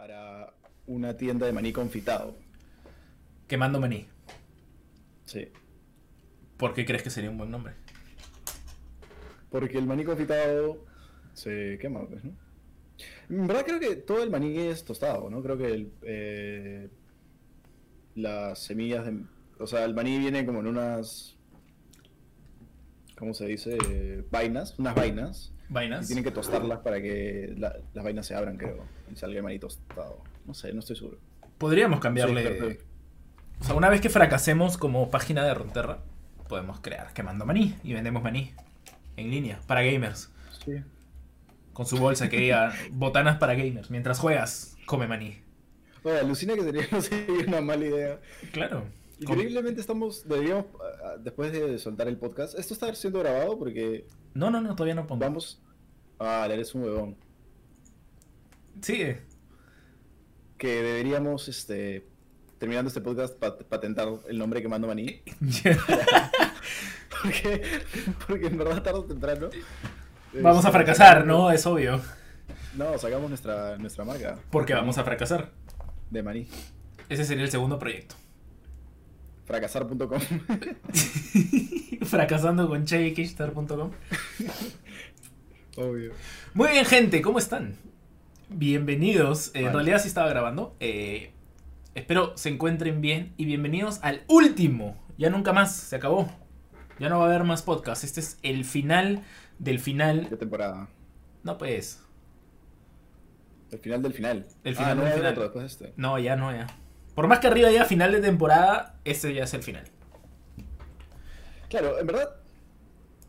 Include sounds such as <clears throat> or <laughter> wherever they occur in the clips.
para una tienda de maní confitado. Quemando maní. Sí. ¿Por qué crees que sería un buen nombre? Porque el maní confitado se quema, pues, ¿no? En verdad creo que todo el maní es tostado, ¿no? Creo que el, eh, las semillas de... O sea, el maní viene como en unas... ¿Cómo se dice? Vainas, unas vainas. Tienen que tostarlas para que la- las vainas se abran, creo. Y salga el maní tostado. No sé, no estoy seguro. Podríamos cambiarle. Sí, o sea, una vez que fracasemos como página de Ronterra, podemos crear quemando maní y vendemos maní en línea para gamers. Sí. Con su bolsa que diga botanas para gamers. Mientras juegas, come maní. Oye, alucina que sería, <laughs> no sería una mala idea. Claro. Increíblemente estamos, deberíamos, ah, después de soltar el podcast, esto está siendo grabado porque No, no, no, todavía no pongo. vamos... Ah, eres un huevón. Sigue. Que deberíamos, este, terminando este podcast, pat- patentar el nombre Quemando Maní. <laughs> <laughs> Porque, porque en verdad tarde o temprano... Vamos a este, fracasar, ¿no? <laughs> Es obvio. No, sacamos nuestra, nuestra marca. Porque vamos a fracasar. De maní. Ese sería el segundo proyecto. Fracasar.com. <laughs> Fracasando con. Obvio. Muy bien, gente, ¿cómo están? Bienvenidos. Eh, En realidad sí estaba grabando. Eh, espero se encuentren bien y bienvenidos al último. Ya nunca más, se acabó. Ya no va a haber más podcast. Este es el final del final. De temporada. No, pues. El final del final. El final ah, no del final. otro después de este. No, ya no, ya. Por más que arriba diga final de temporada, este ya es el final. Claro, en verdad,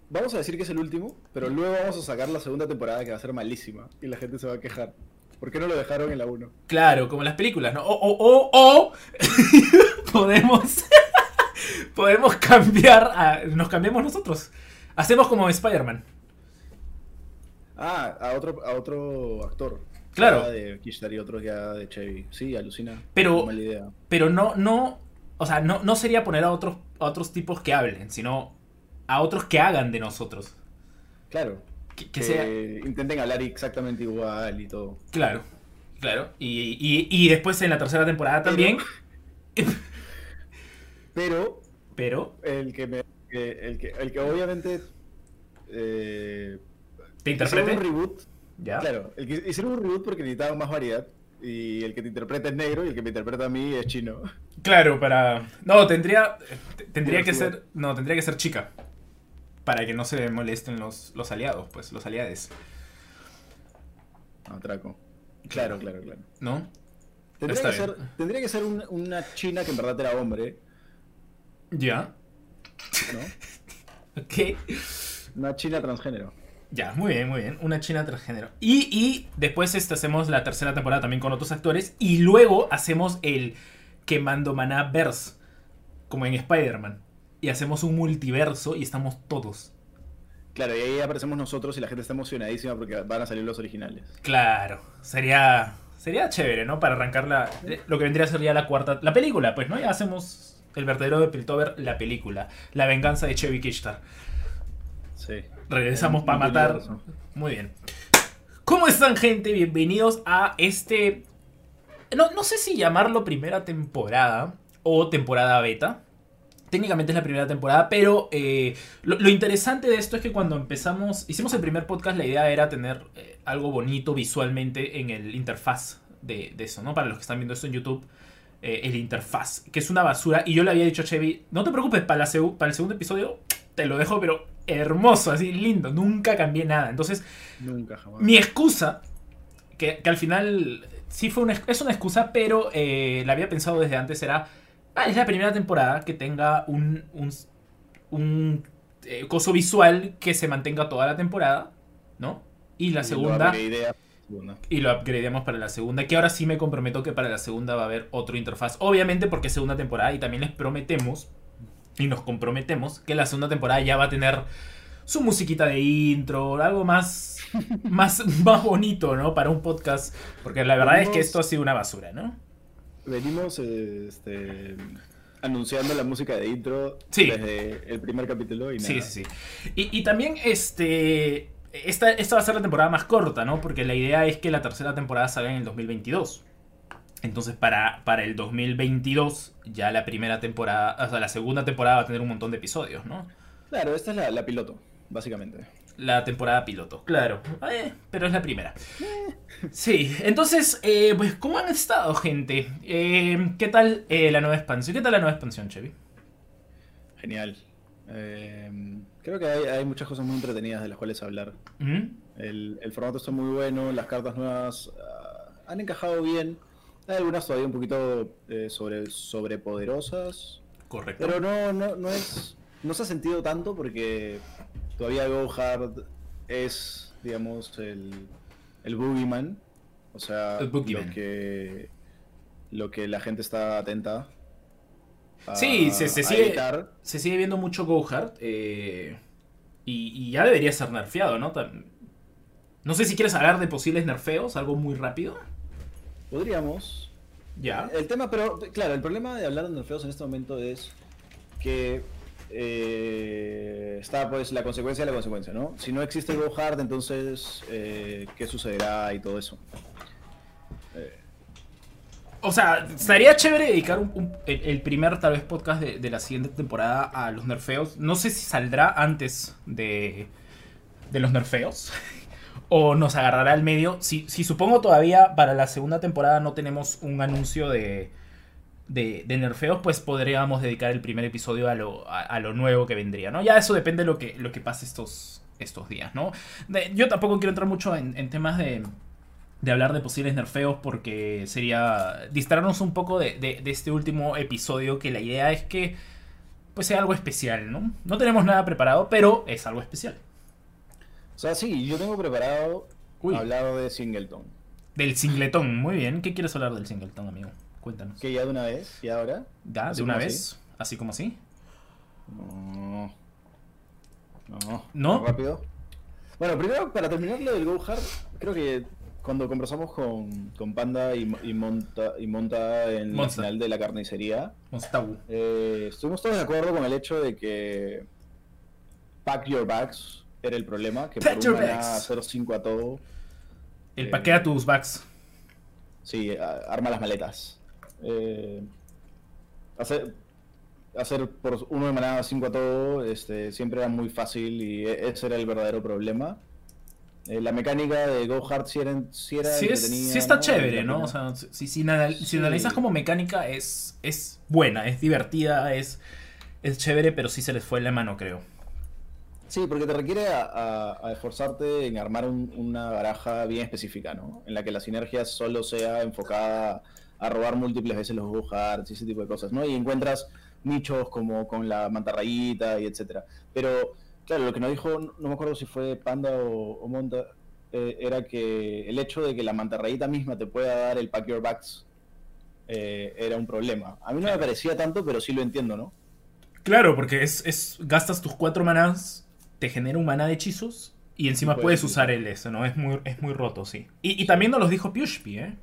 vamos a decir que es el último, pero luego vamos a sacar la segunda temporada que va a ser malísima y la gente se va a quejar. ¿Por qué no lo dejaron en la 1? Claro, como las películas, ¿no? O, o, o, o <laughs> podemos, <laughs> podemos cambiar, a- nos cambiamos nosotros. Hacemos como Spider-Man. Ah, a otro, a otro actor. Claro. Ya de y otro ya de Chevy. Sí, alucina. Pero- Mala idea. Pero no, no, o sea, no, no sería poner a otros, a otros tipos que hablen, sino a otros que hagan de nosotros. Claro. Que, que Que, sea, intenten hablar exactamente igual y todo. claro, claro. Y, y, y después en la tercera temporada Pero- también. <laughs> Pero Pero, el que me. el, que, el que obviamente. Eh, ¿te interprete? un reboot. ¿Ya? Claro, el que hicieron un reboot porque necesitaban más variedad. Y el que te interpreta es negro y el que me interpreta a mí es chino. Claro, para. No, tendría. Tendría que ser. No, tendría que ser chica. Para que no se molesten los, los aliados, pues, los aliades. Atraco. Claro, claro, claro. ¿No? Tendría Está que, bien. ser, tendría que ser un- una china que en verdad era hombre, Ya. ¿no? <laughs> Ok. Una china transgénero. Ya, muy bien, muy bien. Una china transgénero. Y, y después este, hacemos la tercera temporada también con otros actores. Y luego hacemos el Quemando Maná Verse. Como en Spider-Man. Y hacemos un multiverso y estamos todos. Claro, y ahí aparecemos nosotros y la gente está emocionadísima porque van a salir los originales. Claro. Sería. Sería chévere, ¿no? Para arrancar la. Lo que vendría a ser ya la cuarta. La película, pues, ¿no? Ya hacemos el verdadero de Piltover, la película. La venganza de Chevy Kishtar. Sí. Regresamos para matar. universo. Muy bien. ¿Cómo están, gente? Bienvenidos a este. No, no sé si llamarlo primera temporada o temporada beta. Técnicamente es la primera temporada, pero eh, lo, lo interesante de esto es que cuando empezamos, hicimos el primer podcast, la idea era tener eh, algo bonito visualmente en el interfaz de, de eso, ¿no? Para los que están viendo esto en YouTube, eh, el interfaz, que es una basura. Y yo le había dicho a Chevy, no te preocupes, para, la para el segundo episodio te lo dejo, pero hermoso, así lindo, nunca cambié nada. Entonces, Nunca jamás. mi excusa, que, que al final sí fue una, es una excusa, pero eh, la había pensado desde antes, era, ah, es la primera temporada que tenga un, un, un, eh, coso visual que se mantenga toda la temporada, ¿no? Y la Y segunda... lo. Y lo upgradeamos para la segunda. Que ahora sí me comprometo que para la segunda va a haber otro interfaz. Obviamente porque es segunda temporada. Y también les prometemos. Y nos comprometemos que la segunda temporada ya va a tener su musiquita de intro. Algo más. <laughs> Más, más bonito, ¿no? Para un podcast. Porque la verdad es que esto ha sido una basura, ¿no? Venimos este, anunciando la música de intro Sí. desde el primer capítulo y nada. Sí, sí, sí. Y, y también, este. Esta, esta va a ser la temporada más corta, ¿no? Porque la idea es que la tercera temporada salga en el 2022. Entonces para, para el 2022 ya la primera temporada, o sea, la segunda temporada va a tener un montón de episodios, ¿no? Claro, esta es la, la piloto, básicamente. La temporada piloto, claro. Eh, pero es la primera. Sí, entonces, eh, pues, ¿cómo han estado, gente? Eh, ¿Qué tal eh, la nueva expansión? ¿Qué tal la nueva expansión, Chevy? Genial. Eh, creo que hay, hay muchas cosas muy entretenidas de las cuales hablar. ¿Mm? El, el formato está muy bueno, las cartas nuevas ah, han encajado bien. Hay algunas todavía un poquito eh, sobre, sobrepoderosas, Correcto. pero no, no, no es. No se ha sentido tanto porque todavía Go Hard es, digamos, el, el Boogeyman. O sea, El Boogeyman. lo que lo que la gente está atenta a, Sí, se- sigue- evitar. Se sigue viendo mucho Gohard. eh, y, y ya debería ser nerfeado, ¿no? No sé si quieres hablar de posibles nerfeos, algo muy rápido. Podríamos. Ya. El tema, pero claro, el problema de hablar de nerfeos en este momento es que eh, está pues la consecuencia de la consecuencia, ¿no? Si no existe Go Hard, entonces eh, ¿qué sucederá y todo eso? O sea, estaría chévere dedicar un- un- el, el primer, tal vez, podcast de, de la siguiente temporada a los nerfeos. No sé si saldrá antes de, de los nerfeos. O nos agarrará al medio. Si, si supongo todavía para la segunda temporada no tenemos un anuncio de, nerfeos, pues podríamos dedicar el primer episodio a lo, nuevo que vendría, ¿no? Ya eso depende de lo que, pase estos, días, ¿no? Yo tampoco quiero entrar mucho en, temas de, hablar de posibles nerfeos porque sería distraernos un poco de, de- de este último episodio que la idea es que pues sea algo especial, ¿no? No tenemos nada preparado, pero es algo especial. O sea, sí, yo tengo preparado Uy. hablar de Singleton. Del singletón, muy bien. ¿Qué quieres hablar del singletón, amigo? Cuéntanos. Que ya de una vez, y ahora. ¿Ya? ¿De ¿Así una vez? ¿Así como así? No. No. ¿No? ¿Más Rápido. Bueno, primero, para terminar lo del Go Hard, creo que cuando conversamos con, con Panda y, y Monta, y Monta en la Monsta. final de la carnicería, eh, estuvimos todos de acuerdo con el hecho de que Pack Your Bags era el problema, que Pack por your bags. hacer 5 a todo, El Eh, paquea tus backs. sí, a- arma las maletas. Eh, hacer, hacer por uno de maná 5 a todo este, siempre era muy fácil y e- ese era el verdadero problema. Eh, la mecánica de Go Hard sí era, sí era Sí, es, entretenida, sí está ¿no? chévere, ¿no? O sea, si, si, anal- si analizas como mecánica es, es buena, es divertida, es, es chévere, pero sí se les fue la mano, creo. Sí, porque te requiere a, a- a esforzarte en armar un- una baraja bien específica, ¿no? En la que la sinergia solo sea enfocada a robar múltiples veces los go hards y ese tipo de cosas, ¿no? Y encuentras nichos como con la mantarrayita y etcétera. Pero, claro, lo que nos dijo, no no me acuerdo si fue Panda o, o Monta, eh, era que el hecho de que la mantarrayita misma te pueda dar el pack your backs eh, era un problema. A mí no me parecía tanto, pero sí lo entiendo, ¿no? Claro, porque es, es gastas tus cuatro manás, te genera un maná de hechizos y encima puedes usar el S, ¿no? Es muy, es muy roto, sí. Y, y también nos los dijo Pushpi, ¿eh?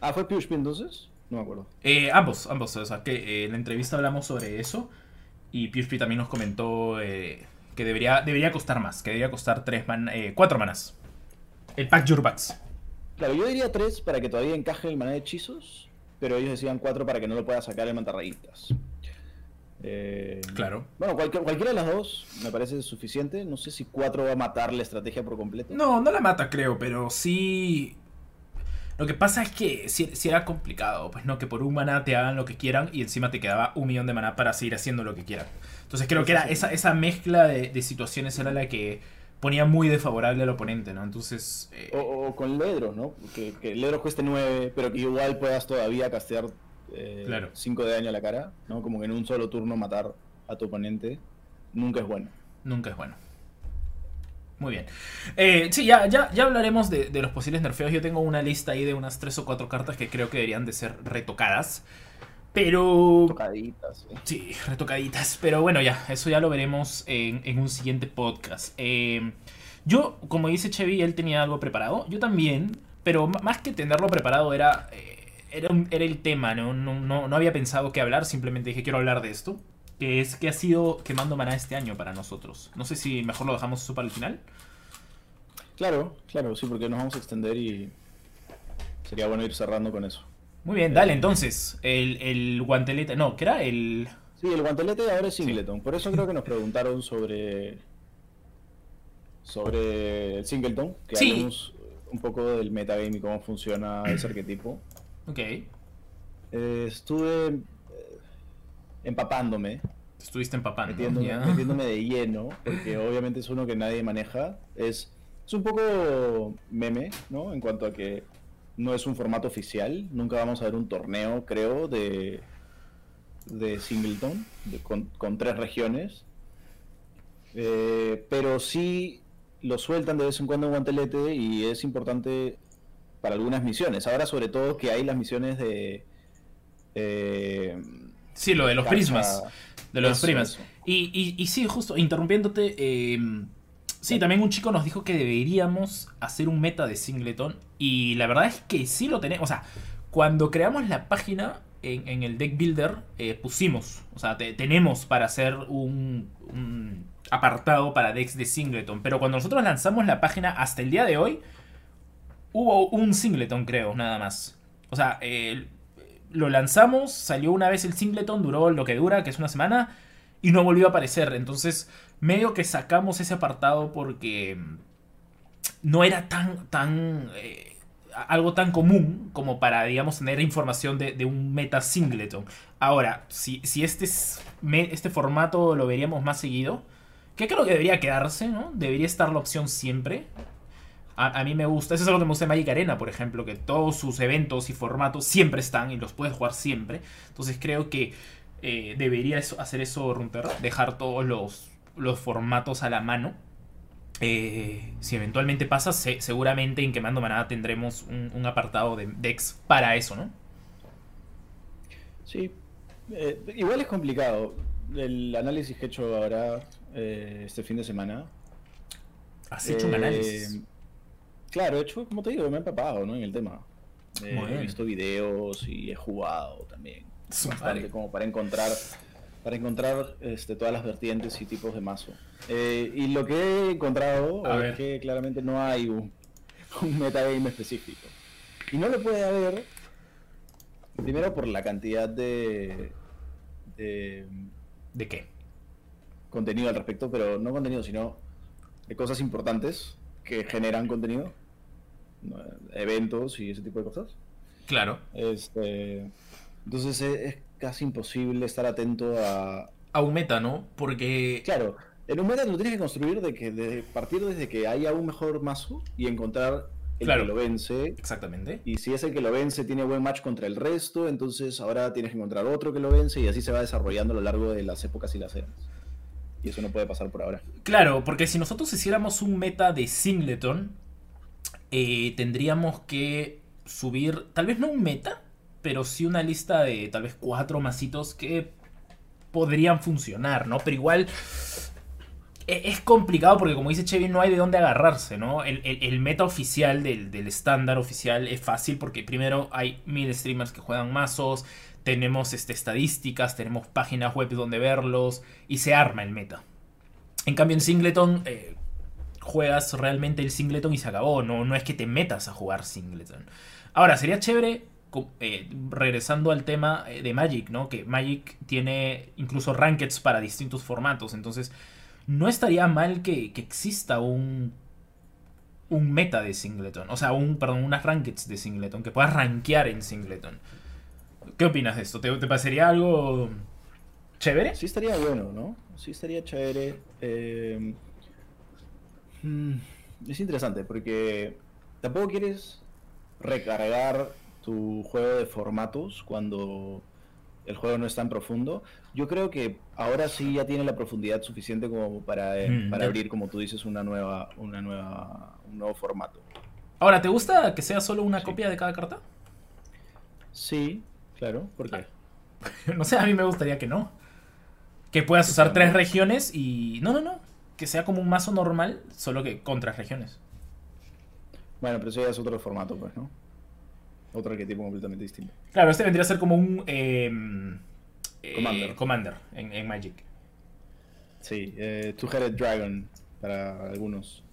Ah, ¿fue Pushpi entonces? No me acuerdo. Eh, ambos, ambos. O sea, que eh, en la entrevista hablamos sobre eso. Y Pushpi también nos comentó eh, que debería, debería costar más. Que debería costar tres man, eh, cuatro manas. El Pack Your Backs. Claro, yo diría tres para que todavía encaje el maná de hechizos, pero ellos decían cuatro para que no lo pueda sacar el mantarrayitas. Eh, Claro. Bueno, cualquier- cualquiera de las dos me parece suficiente. No sé si cuatro va a matar la estrategia por completo. No, no la mata, creo, pero sí. Lo que pasa es que si, era complicado, pues no, que por un maná te hagan lo que quieran y encima te quedaba un millón de maná para seguir haciendo lo que quieran. Entonces creo que era esa, esa mezcla de, de situaciones era la que ponía muy desfavorable al oponente, ¿no? Entonces. eh, O, o con Ledros, ¿no? Que, que Ledros cueste nueve, pero que igual puedas todavía castear eh, Claro. cinco de daño a la cara, ¿no? Como que en un solo turno matar a tu oponente nunca es bueno. Nunca es bueno. Muy bien. Eh, sí, ya, ya, ya hablaremos de, de los posibles nerfeos. Yo tengo una lista ahí de unas 3 o 4 cartas que creo que deberían de ser retocadas. Pero... Tocaditas. ¿eh? Sí, retocaditas. Pero bueno, ya, eso ya lo veremos en, en un siguiente podcast. Eh, yo, como dice Chevy, él tenía algo preparado. Yo también. Pero más que tenerlo preparado era... eh, era, un- era el tema, ¿no? No, no, no había pensado qué hablar, simplemente dije quiero hablar de esto. Que es que ha sido quemando maná este año para nosotros. No sé si mejor lo dejamos eso para el final. Claro, claro, sí, porque nos vamos a extender y sería bueno ir cerrando con eso. Muy bien, dale entonces. El, el guantelete. No, ¿qué era? El. Sí, el guantelete ahora es Singleton. Por eso creo que nos preguntaron sobre. Sobre el Singleton. Que Sí. hablemos un poco del metagame y cómo funciona ese arquetipo. Ok. Eh, estuve eh, empapándome, Te estuviste empapando. metiéndome, ya. metiéndome de <laughs> lleno, porque obviamente es uno que nadie maneja. Es, es un poco meme, ¿no? En cuanto a que no es un formato oficial. Nunca vamos a ver un torneo, creo, de, de Singleton, de- con, con tres regiones. Eh, pero sí lo sueltan de vez en cuando en guantelete y es importante para algunas misiones. Ahora sobre todo que hay las misiones de... eh, Sí, lo de los prismas. De los Eso, prismas. eso. Y, y, y sí, justo, interrumpiéndote. eh, sí, también un chico nos dijo que deberíamos hacer un meta de Singleton. Y la verdad es que sí lo tenemos. O sea, cuando creamos la página en, en el deck builder, eh, pusimos. O sea, te- tenemos para hacer un, un apartado para decks de Singleton. Pero cuando nosotros lanzamos la página hasta el día de hoy, hubo un Singleton, creo, nada más. O sea, lo lanzamos, salió una vez el Singleton, duró lo que dura, que es una semana, y no volvió a aparecer. Entonces, medio que sacamos ese apartado porque mm, no era tan, tan, eh, algo tan común como para, digamos, tener información de, un meta Singleton. Ahora, si, si este, este formato lo veríamos más seguido, que creo que debería quedarse, ¿no? Debería estar la opción siempre. A, a mí me gusta, eso es algo que me gusta de Magic Arena, por ejemplo, que todos sus eventos y formatos siempre están y los puedes jugar siempre. Entonces creo que eh, debería eso- hacer eso Runter, dejar todos los, los formatos a la mano. Eh, si eventualmente pasa, se- seguramente en Quemando Manada tendremos un, un apartado de decks para eso, ¿no? Sí, eh, igual es complicado. El análisis que he hecho ahora, eh, este fin de semana. Has hecho un análisis. Claro, he hecho, como te digo, me he empapado ¿no? en el tema. Eh, he visto videos y he jugado también. Bastante, como para encontrar para encontrar este, todas las vertientes y tipos de mazo. Eh, y lo que he encontrado A es ver. que claramente no hay un, un metagame específico. Y no lo puede haber, primero por la cantidad de, de ¿De qué? contenido al respecto, pero no contenido, sino de cosas importantes que generan contenido. Eventos y ese tipo de cosas. Claro. Este, entonces es, es casi imposible estar atento a... A un meta, ¿no? Porque... Claro, en un meta lo tienes que construir de que de partir desde que haya un mejor mazo y encontrar el Claro. que lo vence. Exactamente. Y si es el que lo vence tiene buen match contra el resto, entonces ahora tienes que encontrar otro que lo vence y así se va desarrollando a lo largo de las épocas y las eras. Y eso no puede pasar por ahora. Claro, porque si nosotros hiciéramos un meta de Singleton, eh, tendríamos que subir, tal vez no un meta, pero sí una lista de tal vez cuatro masitos que podrían funcionar, ¿no? Pero igual e- es complicado porque como dice Chevy no hay de dónde agarrarse, ¿no? El, meta oficial del, del estándar oficial es fácil porque primero hay mil streamers que juegan mazos, tenemos este, estadísticas, tenemos páginas web donde verlos y se arma el meta. En cambio en Singleton eh, juegas realmente el Singleton y se acabó, no, no es que te metas a jugar Singleton. Ahora, sería chévere, eh, regresando al tema eh, de Magic, ¿no? Que Magic tiene incluso rankeds para distintos formatos, entonces no estaría mal que, exista un un meta de Singleton, o sea, un perdón, unas rankeds de Singleton que puedas rankear en Singleton. ¿Qué opinas de esto? ¿Te, te parecería algo chévere? Sí estaría bueno, ¿no? Sí estaría chévere. eh, es interesante porque tampoco quieres recargar tu juego de formatos cuando el juego no es tan profundo. Yo creo que ahora sí ya tiene la profundidad suficiente como para, eh, Mm, para abrir, como tú dices, una nueva, una nueva, un nuevo formato. Ahora, ¿te gusta que sea solo una Sí. copia de cada carta? Sí, claro, ¿por qué? <laughs> No sé, a mí me gustaría que no. Que puedas usar tres regiones y... No, no, no. Que sea como un mazo normal, solo que con tres regiones. Bueno, pero eso ya es otro formato, pues, ¿no? Otro arquetipo completamente distinto. Claro, este vendría a ser como un... eh, eh, Commander. Commander en, en Magic. Sí, eh, Two-Headed Dragon para algunos.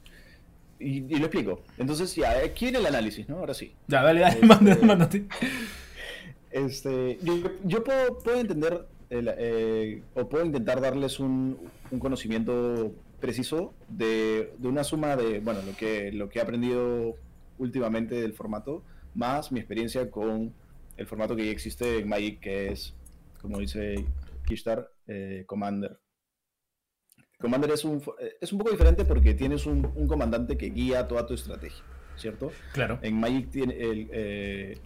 y, lo explico. Entonces, ya, aquí el análisis, ¿no? Ahora sí. Ya, dale, dale, este, mándate. Este, yo, puedo, entender eh, o puedo intentar darles un, conocimiento preciso de, una suma de, bueno, lo que, lo que he aprendido últimamente del formato, más mi experiencia con el formato que ya existe en Magic, que es, como dice Kishtar, eh, Commander. Commander es un, es un poco diferente porque tienes un, comandante que guía toda tu estrategia, ¿cierto? Claro. En Magic tiene el, eh,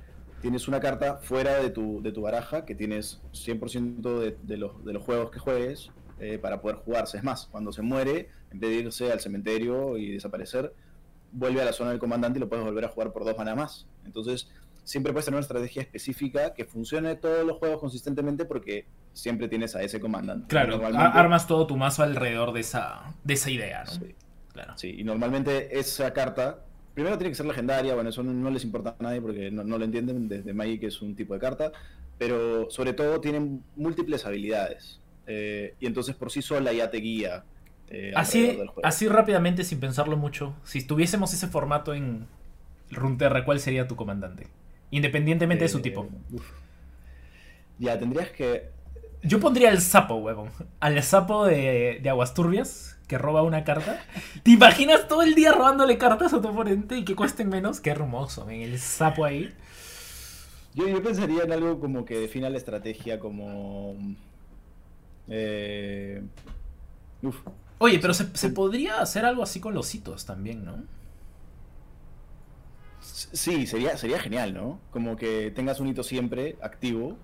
tienes una carta fuera de tu, de tu baraja que tienes 100% de, de, los, de los juegos que juegues eh, para poder jugarse. Es más, cuando se muere, en vez de irse al cementerio y desaparecer, vuelve a la zona del comandante y lo puedes volver a jugar por dos manas más. Entonces, siempre puedes tener una estrategia específica que funcione todos los juegos consistentemente porque siempre tienes a ese comandante. Claro, armas todo tu mazo alrededor de esa, de esa idea, ¿no? Sí. Claro. sí, y normalmente esa carta primero tiene que ser legendaria, bueno, eso no, les importa a nadie porque no, lo entienden desde Magic es un tipo de carta, pero sobre todo tienen múltiples habilidades. Eh, y entonces por sí sola ya te guía. Eh, así, así rápidamente, sin pensarlo mucho, si tuviésemos ese formato en Runterra, ¿cuál sería tu comandante? Independientemente de su tipo. Eh, ya, tendrías que... Yo pondría el sapo, huevón. Al sapo de, de Aguas Turbias que roba una carta. ¿Te imaginas todo el día robándole cartas a tu oponente y que cuesten menos? Qué hermoso, ven, el sapo ahí. Yo, yo pensaría en algo como que defina la estrategia como... Eh... Uf. Oye, pero se, se, podría hacer algo así con los hitos también, ¿no? Sí, sería, sería genial, ¿no? Como que tengas un hito siempre activo.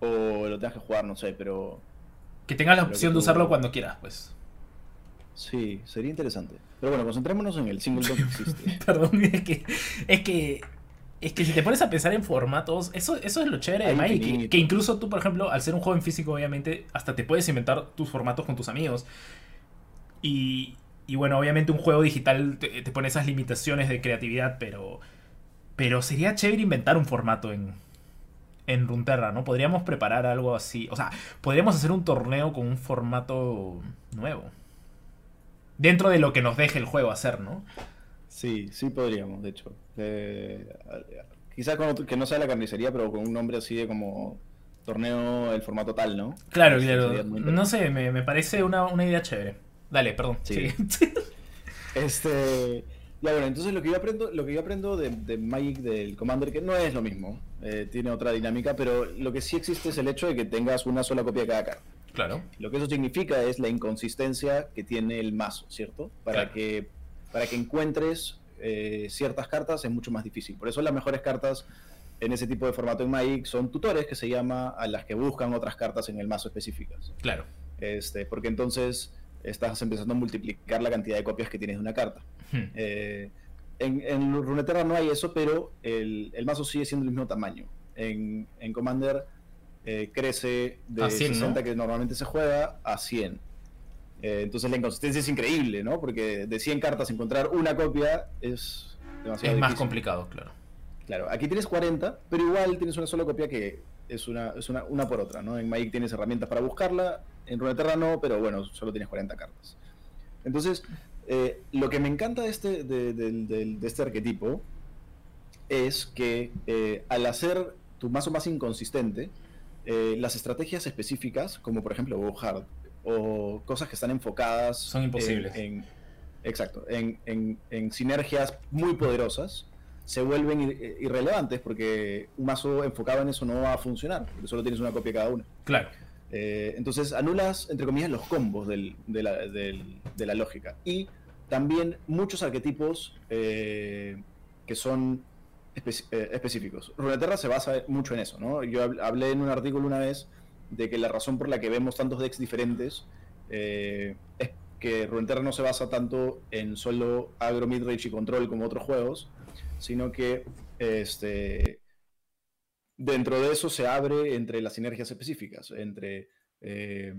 O lo tengas que jugar, no sé, pero. Que tengas la opción de usarlo cuando quieras, pues. Sí, sería interesante. Pero bueno, concentrémonos en el single <laughs> que existe. Perdón, es que, es que. Es que si te pones a pensar en formatos, eso, eso es lo chévere de Magic. Que, incluso tú, por ejemplo, al ser un juego en físico, obviamente, hasta te puedes inventar tus formatos con tus amigos. Y, y bueno, obviamente un juego digital te, pone esas limitaciones de creatividad, pero. Pero sería chévere inventar un formato en, en Runterra, ¿no? Podríamos preparar algo así. O sea, podríamos hacer un torneo con un formato nuevo. Dentro de lo que nos deje el juego hacer, ¿no? Sí, sí podríamos, de hecho. Eh, quizás que no sea la carnicería, pero con un nombre así de como torneo el formato tal, ¿no? Claro, claro. No sé, me, parece una, idea chévere. Dale, perdón. Sí. <laughs> este. Ya bueno, entonces lo que yo aprendo, lo que yo aprendo de, de Magic del Commander, que no es lo mismo, eh, tiene otra dinámica, pero lo que sí existe es el hecho de que tengas una sola copia de cada carta. Claro. Lo que eso significa es la inconsistencia que tiene el mazo, ¿cierto? Para, que, para que encuentres eh, ciertas cartas es mucho más difícil. Por eso las mejores cartas en ese tipo de formato en Magic son tutores, que se llama a las que buscan otras cartas en el mazo específicas. Claro. Este, porque entonces estás empezando a multiplicar la cantidad de copias que tienes de una carta. Hmm. Eh, en, en Runeterra no hay eso, pero el, el, mazo sigue siendo el mismo tamaño. En, en Commander eh, crece de 60 que normalmente se juega a 100. Eh, entonces la inconsistencia es increíble, ¿no? Porque de 100 cartas encontrar una copia es demasiado Es más complicado, claro. Claro, aquí tienes 40, pero igual tienes una sola copia que es una, es una, una por otra, ¿no? En Magic tienes herramientas para buscarla, en Runeterra no, pero bueno, solo tienes 40 cartas. Entonces, eh, lo que me encanta de este, de, de este arquetipo es que al hacer tu mazo más inconsistente, eh, las estrategias específicas, como por ejemplo Hard, o cosas que están enfocadas... Son imposibles. En, exacto, en, en, sinergias muy poderosas, se vuelven irrelevantes porque un mazo enfocado en eso no va a funcionar, porque solo tienes una copia cada uno. Claro. Eh, entonces anulas, entre comillas, los combos de, la, de, la, lógica. Y también muchos arquetipos eh, que son eh, específicos. Runeterra se basa mucho en eso, ¿no? Yo hablé en un artículo una vez de que la razón por la que vemos tantos decks diferentes eh, es que Runeterra no se basa tanto en solo agro, midrange y control como otros juegos, sino que este, dentro de eso se abre entre las sinergias específicas, entre eh,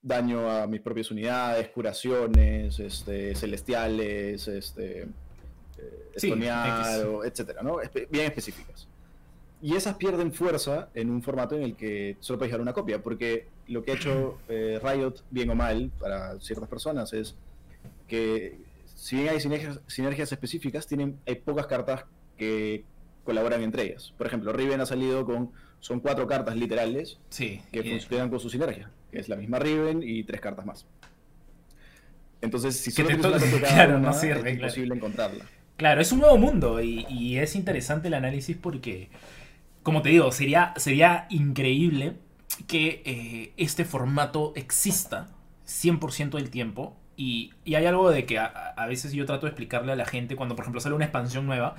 daño a mis propias unidades, curaciones, este, celestiales, este, eh, etcétera, ¿no? bien específicas. Y esas pierden fuerza en un formato en el que solo puedes dejar una copia, porque lo que ha hecho <clears throat> eh, Riot, bien o mal, para ciertas personas, es que si bien hay sinergias, sinergias específicas, tienen, hay pocas cartas que colaboran entre ellas. Por ejemplo, Riven ha salido con. Son cuatro cartas literales Sí. que funcionan con su sinergia, que es la misma Riven y tres cartas más. Entonces, si solo tienes una carta <laughs> claro, una, no sirve, es claro. imposible encontrarla. Claro, es un nuevo mundo y, y es interesante el análisis porque, como te digo, sería, sería increíble que eh, este formato exista 100% del tiempo. Y, y hay algo de que a, veces yo trato de explicarle a la gente cuando, por ejemplo, sale una expansión nueva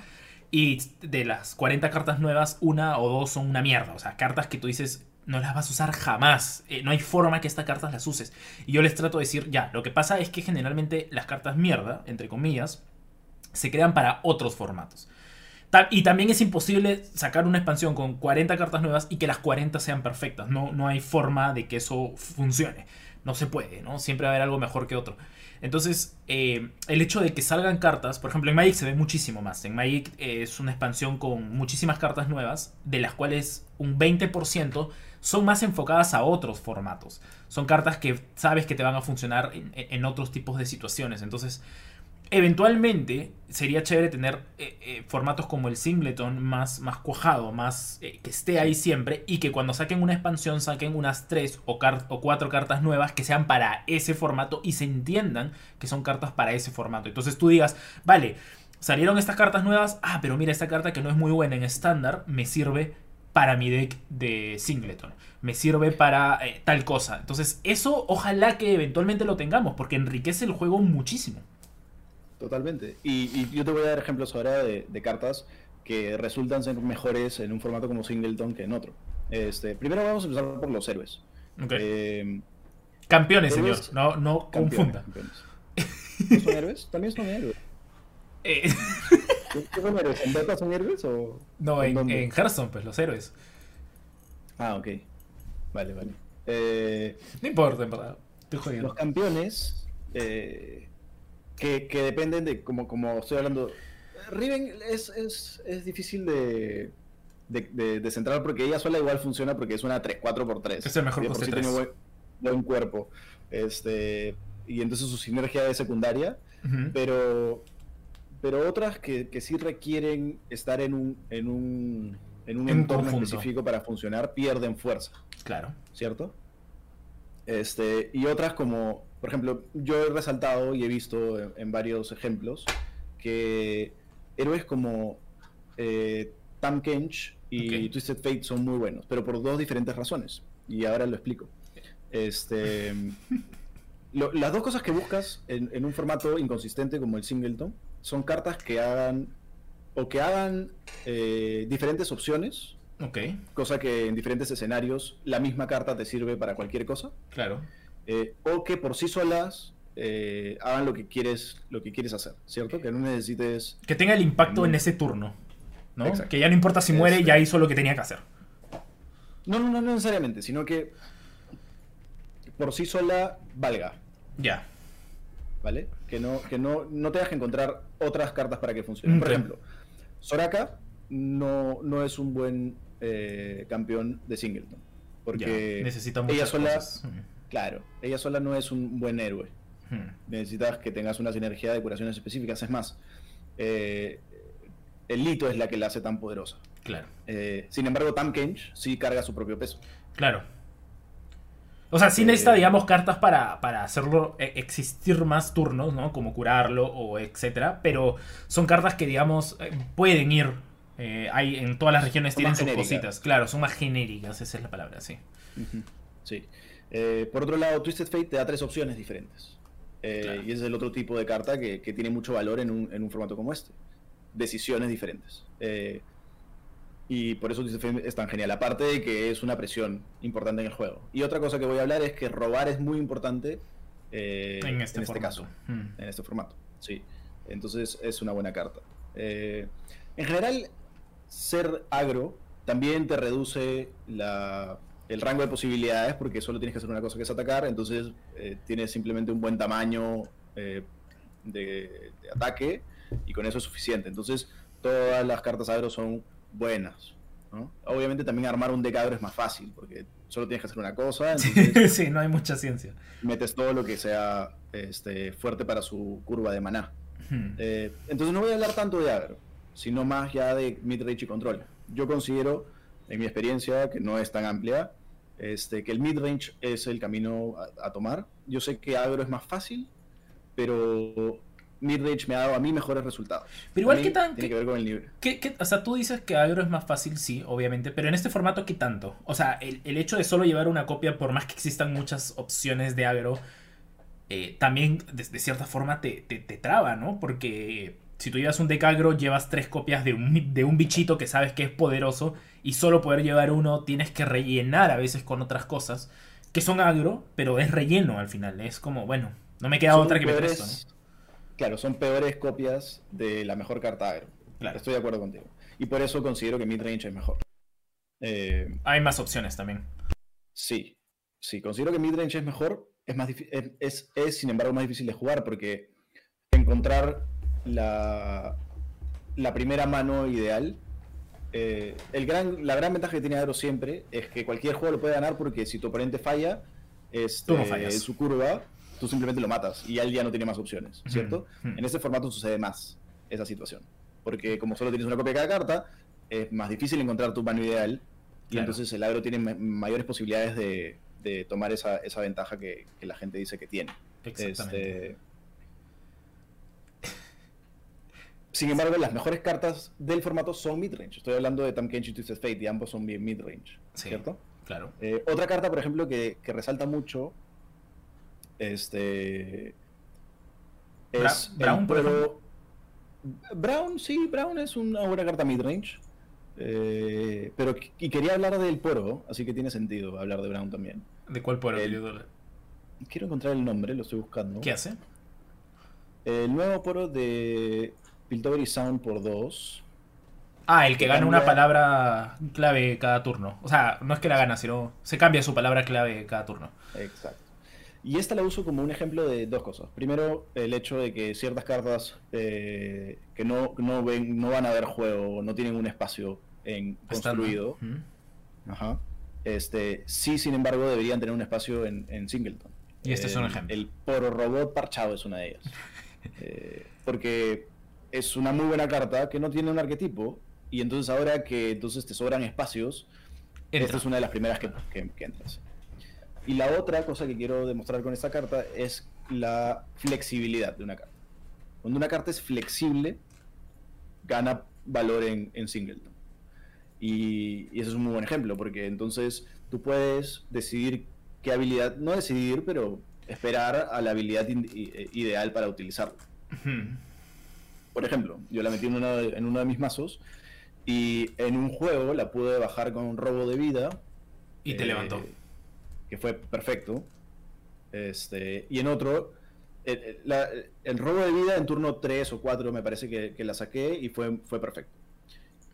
y de las 40 cartas nuevas, una o dos son una mierda. O sea, cartas que tú dices no las vas a usar jamás. Eh, no hay forma que estas cartas las uses. Y yo les trato de decir, ya, lo que pasa es que generalmente las cartas mierda, entre comillas, se crean para otros formatos. Y también es imposible sacar una expansión con 40 cartas nuevas y que las 40 sean perfectas. No, no hay forma de que eso funcione. No se puede, ¿no? Siempre va a haber algo mejor que otro. Entonces, eh, el hecho de que salgan cartas, por ejemplo, en Magic se ve muchísimo más. En Magic eh, es una expansión con muchísimas cartas nuevas, de las cuales un 20% son más enfocadas a otros formatos. Son cartas que sabes que te van a funcionar en otros tipos de situaciones. Entonces, eventualmente sería chévere tener eh, eh, formatos como el Singleton más, más cuajado, más eh, que esté ahí siempre y que cuando saquen una expansión saquen unas 3 o, o 4 cartas nuevas que sean para ese formato y se entiendan que son cartas para ese formato. Entonces tú digas, vale, salieron estas cartas nuevas, ah, pero mira, esta carta que no es muy buena en estándar me sirve para mi deck de Singleton. Me sirve para tal cosa. Entonces, eso ojalá que eventualmente lo tengamos, porque enriquece el juego muchísimo. Totalmente. Y, y yo te voy a dar ejemplos ahora de, de cartas que resultan ser mejores en un formato como Singleton que en otro. Este, primero vamos a empezar por los héroes. Eh, campeones, señor. héroes- No, no confunda. campeones. ¿No son héroes? También son héroes. <laughs> Eh, ¿Qué son héroes? ¿En Dota son héroes o...? no, en, en Hearthstone, pues los héroes. Ah, ok. Vale, vale. Eh, No importa, en verdad. Estoy jodiendo. los campeones eh, que, que dependen de, como, como estoy hablando, Riven es, es, es difícil de, de, de- de centrar porque ella sola igual funciona porque es una 3, 4x3. Es el mejor Y de por sí tiene buen, buen cuerpo. Este, y entonces su sinergia es secundaria, pero, pero otras que, que sí requieren estar en un, en un, en un En entorno conjunto. específico para funcionar pierden fuerza. Claro. ¿cierto? Este, y otras como, por ejemplo, yo he resaltado y he visto en, en varios ejemplos que héroes como eh, Tam Kench y. Twisted Fate son muy buenos, pero por dos diferentes razones. Y ahora lo explico. Este, <laughs> lo- las dos cosas que buscas en, en un formato inconsistente como el Singleton son cartas que hagan o que hagan eh, diferentes opciones Ok, cosa que en diferentes escenarios la misma carta te sirve para cualquier cosa, claro. Eh, o que por sí solas eh, hagan lo que quieres lo que quieres hacer, ¿cierto? Que no necesites... Que tenga el impacto en ese turno. ¿no? Exacto. Que ya no importa si muere, Este- ya hizo lo que tenía que hacer. No, no, no, necesariamente, sino que por sí sola valga, Ya. ¿vale? Que no, que no, no tengas que encontrar otras cartas para que funcione. Por Ok. ejemplo, Soraka no, no es un buen eh, campeón de Singleton, porque ya. Necesita ella muchas sola, cosas. Mm. Claro, ella sola no es un buen héroe. Mm. necesitas que tengas una sinergia de curaciones específicas. Es más, eh, el Lito es la que la hace tan poderosa. Claro. Eh, sin embargo, Tam Kench sí carga su propio peso. Claro. O sea, sí Eh, necesita, digamos, cartas para, para hacerlo eh, existir más turnos, ¿no? Como curarlo o etcétera. Pero son cartas que, digamos, pueden ir. eh, hay, en todas las regiones tienen sus genéricas. cositas. Claro, son más genéricas, esa es la palabra, sí. Sí. Eh, por otro lado, Twisted Fate te da tres opciones diferentes. Eh, Claro. Y ese es el otro tipo de carta que, que tiene mucho valor en un, en un formato como este. Decisiones diferentes. Eh, y por eso Twisted Fate es tan genial. Aparte de que es una presión importante en el juego. Y otra cosa que voy a hablar es que robar es muy importante en este, formato. caso. Mm. en este formato. Sí. Entonces es una buena carta. En general, ser agro también te reduce la- el rango de posibilidades porque solo tienes que hacer una cosa que es atacar. Entonces eh, tienes simplemente un buen tamaño eh, de, de ataque y con eso es suficiente. Entonces todas las cartas agro son buenas. ¿no? Obviamente también armar un deck agro es más fácil porque solo tienes que hacer una cosa. <laughs> Entonces sí, no hay mucha ciencia. metes todo lo que sea este, fuerte para su curva de maná. Hmm. Eh, entonces no voy a hablar tanto de agro, sino más ya de midrange y control. Yo considero, en mi experiencia, que no es tan amplia, este, que el midrange es el camino a, a tomar. Yo sé que agro es más fácil, pero midrange me ha dado a mí mejores resultados. Pero igual, ¿qué tan- Tiene que ver con el nivel. ¿Qué- qué- o sea, tú dices que agro es más fácil, sí, obviamente, pero en este formato, ¿qué tanto? O sea, el, el hecho de solo llevar una copia, por más que existan muchas opciones de agro, eh, también de, de cierta forma te, te, te traba, ¿no? Porque si tú llevas un deck agro, llevas tres copias de un, de un bichito que sabes que es poderoso y solo poder llevar uno tienes que rellenar a veces con otras cosas que son agro, pero es relleno al final. Es como, bueno, no me queda Son otra que meter peores- esto, ¿no? Claro, son peores copias de la mejor carta agro. Claro. Estoy de acuerdo contigo. Y por eso considero que midrange es mejor. Eh, Hay más opciones también. Sí, sí, considero que midrange es mejor, es, más es, es, sin embargo más difícil de jugar porque encontrar la, la primera mano ideal, eh, el gran, la gran ventaja que tiene Agro siempre es que cualquier juego lo puede ganar porque si tu oponente falla este, no en su curva, tú simplemente lo matas y él ya no tiene más opciones, ¿cierto? En este formato sucede más esa situación, porque como solo tienes una copia de cada carta, es más difícil encontrar tu mano ideal y Claro. entonces el agro tiene ma- mayores posibilidades de, de tomar esa, esa ventaja que, que la gente dice que tiene. Exactamente. Este, Sin embargo, las mejores cartas del formato son midrange. Estoy hablando de Tamkenchi y Twisted Fate y ambos son bien midrange, Sí. ¿cierto? Claro. Eh, otra carta, por ejemplo, que, que resalta mucho este es Brown, el por Poro- Brown, sí, Brown es una buena carta midrange. Eh, pero y quería hablar del Poro, así que tiene sentido hablar de Brown también. ¿De cuál pueblo? El- Quiero encontrar el nombre, lo estoy buscando. ¿Qué hace? El nuevo Poro de Piltover y Sound por 2. Ah, el que gana una palabra clave cada turno. O sea, no es que la gana, sino se cambia su palabra clave cada turno. Exacto. Y esta la uso como un ejemplo de dos cosas. Primero, el hecho de que ciertas cartas eh, que no, no, ven, no van a ver juego, no tienen un espacio en construido, ajá, este, sí, sin embargo, deberían tener un espacio en, en Singleton. Y este es un ejemplo. El Poro Robot Parchado es una de ellas. <laughs> Eh, porque es una muy buena carta que no tiene un arquetipo. Y entonces ahora que entonces te sobran espacios, Entra. esta es una de las primeras que, que, que entras. Y la otra cosa que quiero demostrar con esta carta es la flexibilidad de una carta. Cuando una carta es flexible, gana valor en, en Singleton. Y, y ese es un muy buen ejemplo, porque entonces tú puedes decidir qué habilidad, no decidir, pero esperar a la habilidad in- ideal para utilizarla. Por ejemplo, yo la metí en, una de- en uno de mis mazos y en un juego la pude bajar con un robo de vida. Y te eh, levantó. Que fue perfecto. Este, y en otro, el, el- la- el robo de vida en turno 3 o 4 me parece que, que la saqué y fue, fue perfecto.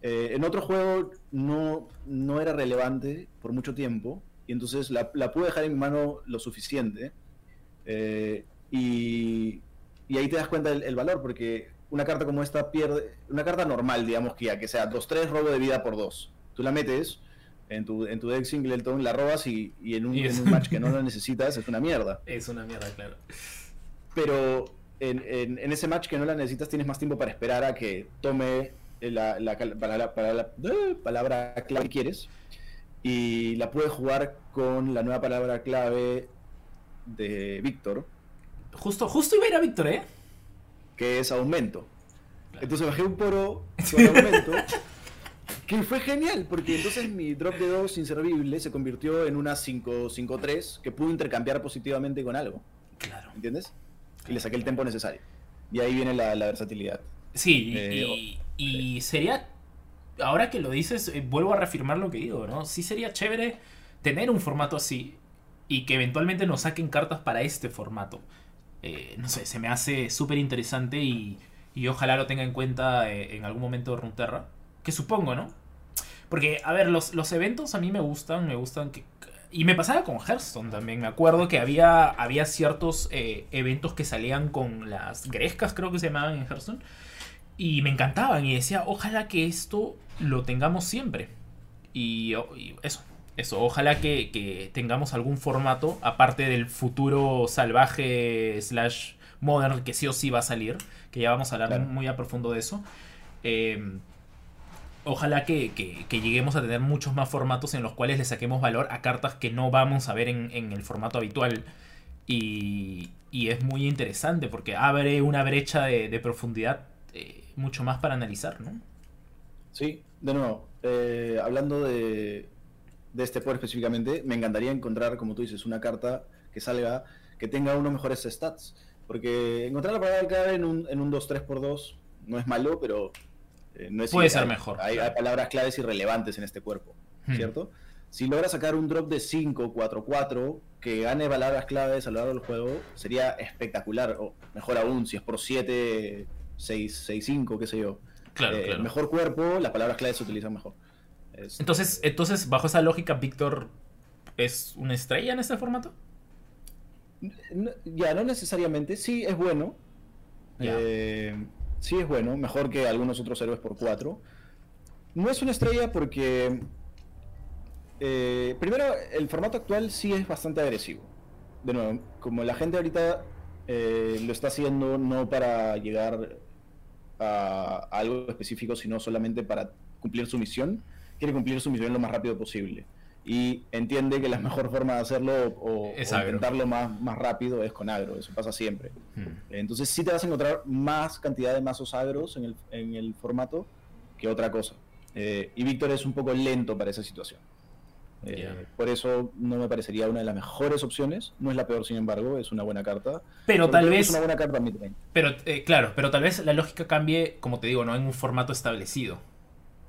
Eh, en otro juego no, no era relevante por mucho tiempo y entonces la, la pude dejar en mi mano lo suficiente eh, y, y ahí te das cuenta del el valor porque una carta como esta pierde, una carta normal digamos que ya que sea 2-3 robo de vida por 2, tú la metes en tu, en tu deck singleton, la robas y, y en, un, Y es- en un match que no lo necesitas es una mierda <laughs> Es una mierda, claro. pero en, en- en ese match que no la necesitas tienes más tiempo para esperar a que tome la, la cal- para la, para la- eh, palabra clave que quieres y la puedes jugar con la nueva palabra clave de Víctor, Justo, justo iba a ir a Víctor, ¿eh? Que es aumento. Claro. Entonces bajé un poro <laughs> con aumento, que fue genial, porque entonces mi drop de 2 inservible se convirtió en una 5-5-3 que pudo intercambiar positivamente con algo, Claro. ¿entiendes? Y le saqué el tiempo necesario. Y ahí viene la, la versatilidad. Sí, y- Eh, y, y sería. Ahora que lo dices, eh, vuelvo a reafirmar lo que digo, ¿no? Sí sería chévere tener un formato así y que eventualmente nos saquen cartas para este formato. Eh, no sé, se me hace súper interesante y, y ojalá lo tenga en cuenta eh, en algún momento de Runeterra. Que supongo, ¿no? Porque, a ver, los, los eventos a mí me gustan, me gustan. Y me pasaba con Hearthstone también. Me acuerdo que había, había ciertos eh, eventos que salían con las grescas, creo que se llamaban en Hearthstone. Y me encantaban y decía, ojalá que esto lo tengamos siempre. Y, o- y eso, eso, ojalá que, que tengamos algún formato, aparte del futuro salvaje slash Modern, que sí o sí va a salir, que ya vamos a hablar Claro. muy a profundo de eso. Eh, ojalá que, que- que lleguemos a tener muchos más formatos en los cuales le saquemos valor a cartas que no vamos a ver en, en el formato habitual. Y, y es muy interesante porque abre una brecha de, de profundidad eh, mucho más para analizar, ¿no? Sí, de nuevo, eh, hablando de, de este poder específicamente, me encantaría encontrar, como tú dices, una carta que salga, que tenga unos mejores stats. Porque encontrar la palabra clave en un, en un 2-3x2 no es malo, pero eh, no es Puede ser mejor, Hay, claro. hay palabras claves irrelevantes en este cuerpo, Hmm. ¿cierto? Si logra sacar un drop de 5, 4, 4, que gane palabras claves a lo largo del juego, sería espectacular. O mejor aún, si es por 7, 6, 6, 5, qué sé yo. Claro, Eh, claro. Mejor cuerpo, las palabras claves se utilizan mejor. Es- Entonces, entonces, bajo esa lógica, Víctor es una estrella en este formato. no- ya, no necesariamente. Sí, es bueno. Eh, sí, es bueno. Mejor que algunos otros héroes por 4. No es una estrella porque. eh, primero, el formato actual sí es bastante agresivo. De nuevo, como la gente ahorita eh, lo está haciendo no para llegar a algo específico, sino solamente para cumplir su misión, quiere cumplir su misión lo más rápido posible. Y entiende que la mejor forma de hacerlo o, o intentarlo más, más rápido es con agro, eso pasa siempre. Hmm. Entonces sí te vas a encontrar más cantidad de mazos agros en el, en el formato que otra cosa. Eh, y Víctor es un poco lento para esa situación. Eh. Por eso no me parecería una de las mejores opciones. No es la peor, sin embargo, es una buena carta. Pero Sobre tal vez, Es una buena carta pero eh, claro, pero tal vez la lógica cambie, como te digo, no en un formato establecido.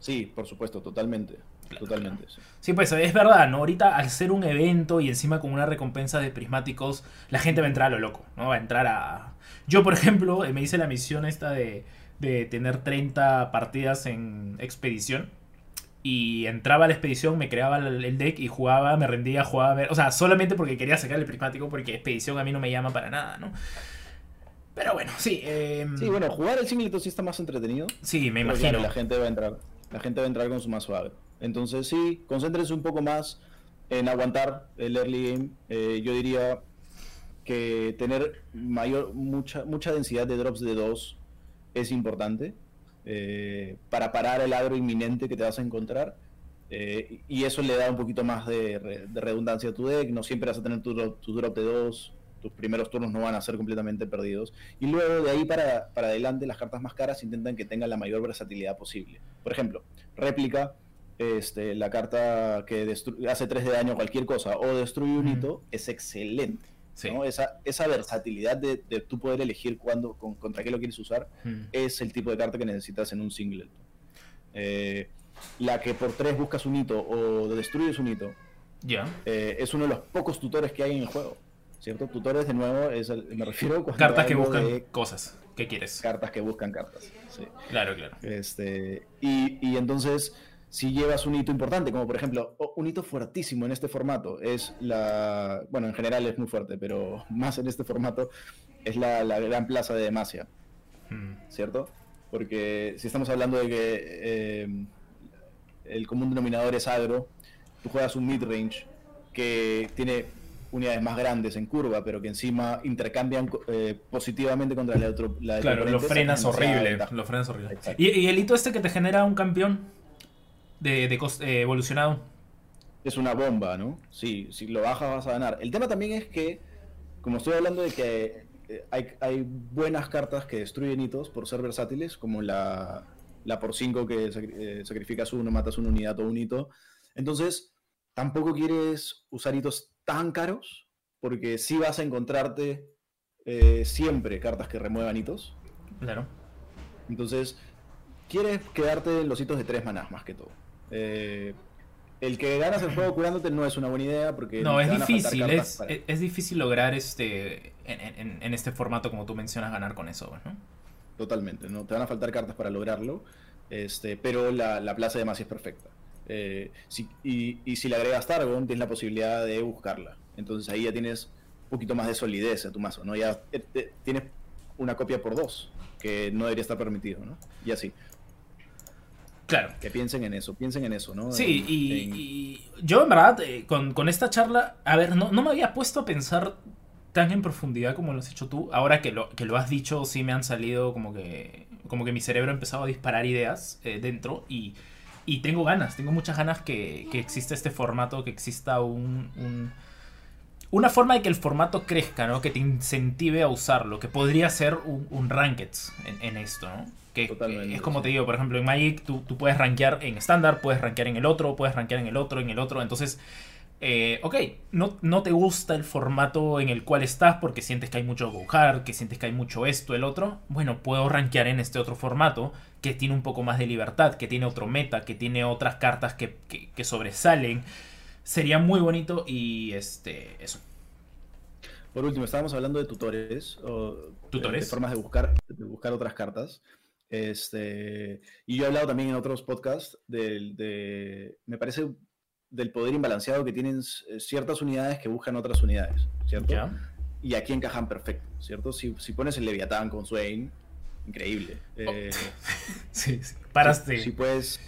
Sí, por supuesto, totalmente. Claro, totalmente. sí. Sí, pues es verdad, ¿no? Ahorita al ser un evento y encima con una recompensa de prismáticos, la gente va a entrar a lo loco, ¿no? Va a entrar a... Yo, por <laughs> ejemplo, eh, me hice la misión esta de, de tener 30 partidas en expedición. Y entraba a la expedición, me creaba el deck y jugaba, me rendía, jugaba... O sea, solamente porque quería sacar el prismático, porque expedición a mí no me llama para nada, ¿no? Pero bueno, sí. eh, Sí, bueno, jugar el singleton sí está más entretenido. sí, me imagino. la gente va a entrar. La gente va a entrar con su mazo agro. Entonces sí, concéntrense un poco más en aguantar el early game. Eh, yo diría que tener mayor, mucha, mucha densidad de drops de 2 es importante eh, para parar el agro inminente que te vas a encontrar. Eh, y eso le da un poquito más de, re- de redundancia a tu deck. No siempre vas a tener tu tu drop de 2. Tus primeros turnos no van a ser completamente perdidos. Y luego de ahí para, para adelante, las cartas más caras intentan que tengan la mayor versatilidad posible. Por ejemplo, réplica, este, la carta que hace 3 de daño a cualquier cosa o destruye un hito, es excelente. Sí. ¿no? Esa, esa versatilidad de, de tú poder elegir cuándo, con- contra qué lo quieres usar, Mm. es el tipo de carta que necesitas en un singleton. Eh, la que por 3 buscas un hito o destruyes un hito, Ya. eh, es uno de los pocos tutores que hay en el juego. ¿Cierto? Tutores, de nuevo, es el- me refiero cuando Cartas que buscan de cosas. ¿Qué quieres? cartas que buscan cartas. sí. Claro, claro. Este, y, y entonces, si llevas un hito importante, como por ejemplo, un hito fuertísimo en este formato, es la. Bueno, en general es muy fuerte, pero más en este formato, es la, la gran plaza de Demacia, Mm. ¿cierto? Porque si estamos hablando de que eh, el común denominador es agro, tú juegas un midrange que tiene unidades más grandes en curva, pero que encima intercambian eh, positivamente contra la, otro, la Claro, lo frenas horrible. Lo frenas horrible. ¿Y, y el hito este que te genera un campeón de, de eh, evolucionado? es una bomba, ¿no? Sí, si lo bajas vas a ganar. El tema también es que, como estoy hablando de que eh, hay, hay buenas cartas que destruyen hitos por ser versátiles, como la, la por 5 que eh, sacrificas uno, matas una unidad o un hito. Entonces, tampoco quieres usar hitos tan caros, porque sí vas a encontrarte eh, siempre cartas que remuevan hitos. Claro. Entonces, quieres quedarte en los hitos de tres manás más que todo. Eh, el que ganas el juego curándote no es una buena idea porque No, es difícil. Es, para- es- difícil lograr este en, en- en este formato, como tú mencionas, ganar con eso, ¿no? Totalmente, ¿no? Te van a faltar cartas para lograrlo, este, pero la, la plaza de Masi es perfecta. Eh, si- y, y si le agregas Targon, tienes la posibilidad de buscarla. Entonces ahí ya tienes un poquito más de solidez a tu mazo, ¿no? Ya eh, eh, tienes una copia por dos, que no debería estar permitido, ¿no? Y así. Claro. Que piensen en eso, piensen en eso, ¿no? Sí, En- y, en- y yo en verdad, eh, con, con esta charla, a ver, no, no me había puesto a pensar tan en profundidad como lo has hecho tú. Ahora que lo, que lo has dicho, sí me han salido como que, como que mi cerebro ha empezado a disparar ideas eh, dentro y, y, tengo ganas, tengo muchas ganas que, que exista este formato, que exista un, un, una forma de que el formato crezca, ¿no? Que te incentive a usarlo, que podría ser un, un en, en, esto, ¿no? Que, es como te digo, por ejemplo, en Magic tú, tú puedes rankear en estándar, puedes rankear en el otro, puedes rankear en el otro, en el otro, entonces eh, ok, no, no, te gusta el formato en el cual estás porque sientes que hay mucho go que sientes que hay mucho esto, el otro. Bueno, puedo rankear en este otro formato que tiene un poco más de libertad, que tiene otro meta, que tiene otras cartas que, que, sobresalen. Sería muy bonito y este eso. Por último, estábamos hablando de tutores, o ¿Tutores? De, formas de buscar, de buscar otras cartas. Este, y yo he hablado también en otros podcasts de, de me parece del poder imbalanceado que tienen eh, ciertas unidades que buscan otras unidades, ¿cierto? Y aquí encajan perfecto, ¿cierto? Si, si pones el Leviatán con Swain, increíble. Eh, <laughs> sí, sí, paraste. Si, puedes,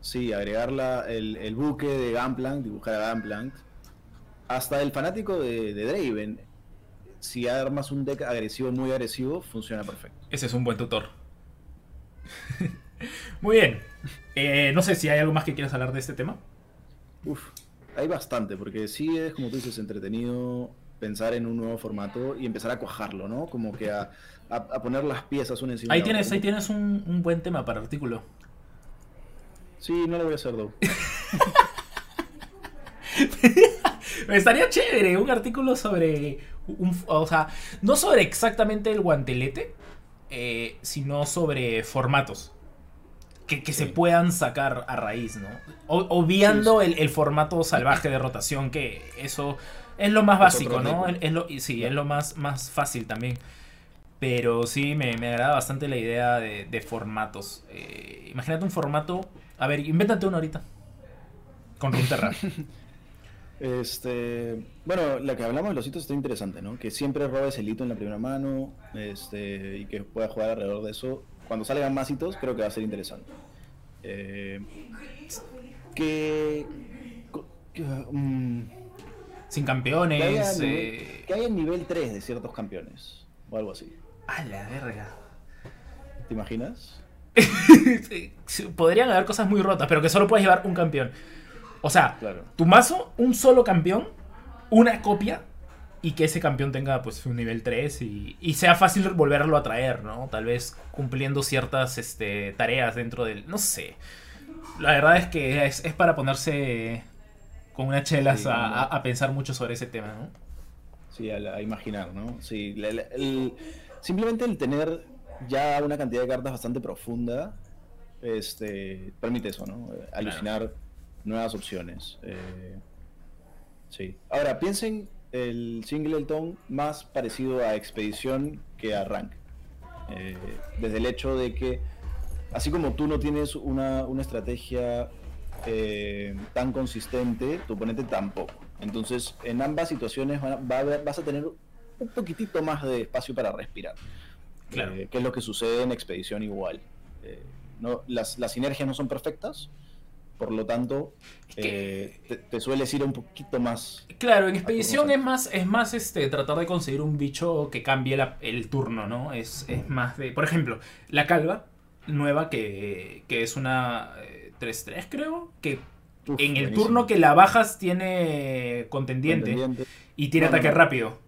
sí, agregar el, el, buque de Gunplank, dibujar a Gunplank, hasta el fanático de, de Draven, si armas un deck agresivo, muy agresivo, funciona perfecto. Ese es un buen tutor. <laughs> muy bien. Eh, no sé si hay algo más que quieras hablar de este tema. Uf, hay bastante, porque sí es, como tú dices, entretenido pensar en un nuevo formato y empezar a cuajarlo, ¿no? Como que a, poner las piezas una encima ahí tienes, Ahí tienes un, buen tema para artículo. Sí, no lo voy a hacer, Do. <laughs> Estaría chévere un artículo sobre. Un, o sea, no sobre exactamente el guantelete, eh, sino sobre formatos que, se puedan sacar a raíz, ¿no? obviando El, formato salvaje de rotación, que eso es lo más básico, ¿no? Es, lo, sí, es lo más, más fácil también. Pero sí, me, me agrada bastante la idea de, formatos. Eh, imagínate un formato. A ver, invéntate uno ahorita. Con Runeterra. <laughs> Este, bueno, la que hablamos de los hitos está interesante, ¿no? Que siempre robes el hito en la primera mano, este, y que puedas jugar alrededor de eso cuando salgan más hitos, creo que va a ser interesante. Eh, que, mm, Sin campeones. Que hay, en nivel 3 de ciertos campeones. O algo así. A la verga. ¿Te imaginas? <laughs> Podrían haber cosas muy rotas, pero que solo puedes llevar un campeón. O sea, tu mazo, un solo campeón, una copia y que ese campeón tenga pues un nivel 3 y, sea fácil volverlo a traer, ¿no? Tal vez cumpliendo ciertas este, tareas dentro del... No sé. La verdad es que es, para ponerse con unas chelas a, pensar mucho sobre ese tema, ¿no? Sí, a, imaginar, ¿no? Sí, simplemente el tener ya una cantidad de cartas bastante profunda este, permite eso, ¿no? Alucinar nuevas opciones. Eh, sí. Ahora, piensen el singleton más parecido a expedición que a rank. Eh, desde el hecho de que, así como tú no tienes una, estrategia eh, tan consistente, tu oponente tampoco. Entonces, en ambas situaciones vas a tener un poquitito más de espacio para respirar. Eh, que es lo que sucede en expedición igual. no, las, las sinergias no son perfectas, por lo tanto, eh, te, sueles ir un poquito más. Claro, en expedición es más, es más este, tratar de conseguir un bicho que cambie el turno, ¿no? Es, más de. Por ejemplo, la calva nueva, que, es una 3-3, eh, creo, que en el turno que la bajas tiene contendiente, y tiene ataque rápido.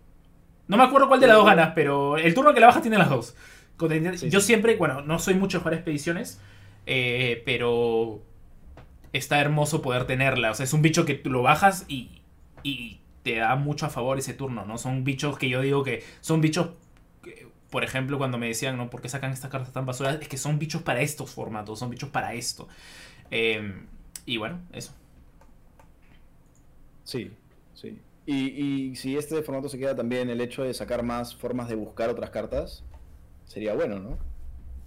No me acuerdo cuál de las dos ganas, pero el turno que la bajas tiene las dos. Yo siempre, bueno, no soy mucho para expediciones, eh, pero está hermoso poder tenerla. O sea, es un bicho que lo bajas y, y te da mucho a favor ese turno, ¿no? Son bichos que yo digo que son bichos por ejemplo, cuando me decían, ¿no? ¿Por qué sacan estas cartas tan basuras? Es que son bichos para estos formatos, son bichos para esto. Em, y bueno, eso. Sí, sí. Y, y, si este formato se queda también, el hecho de sacar más formas de buscar otras cartas, sería bueno, ¿no?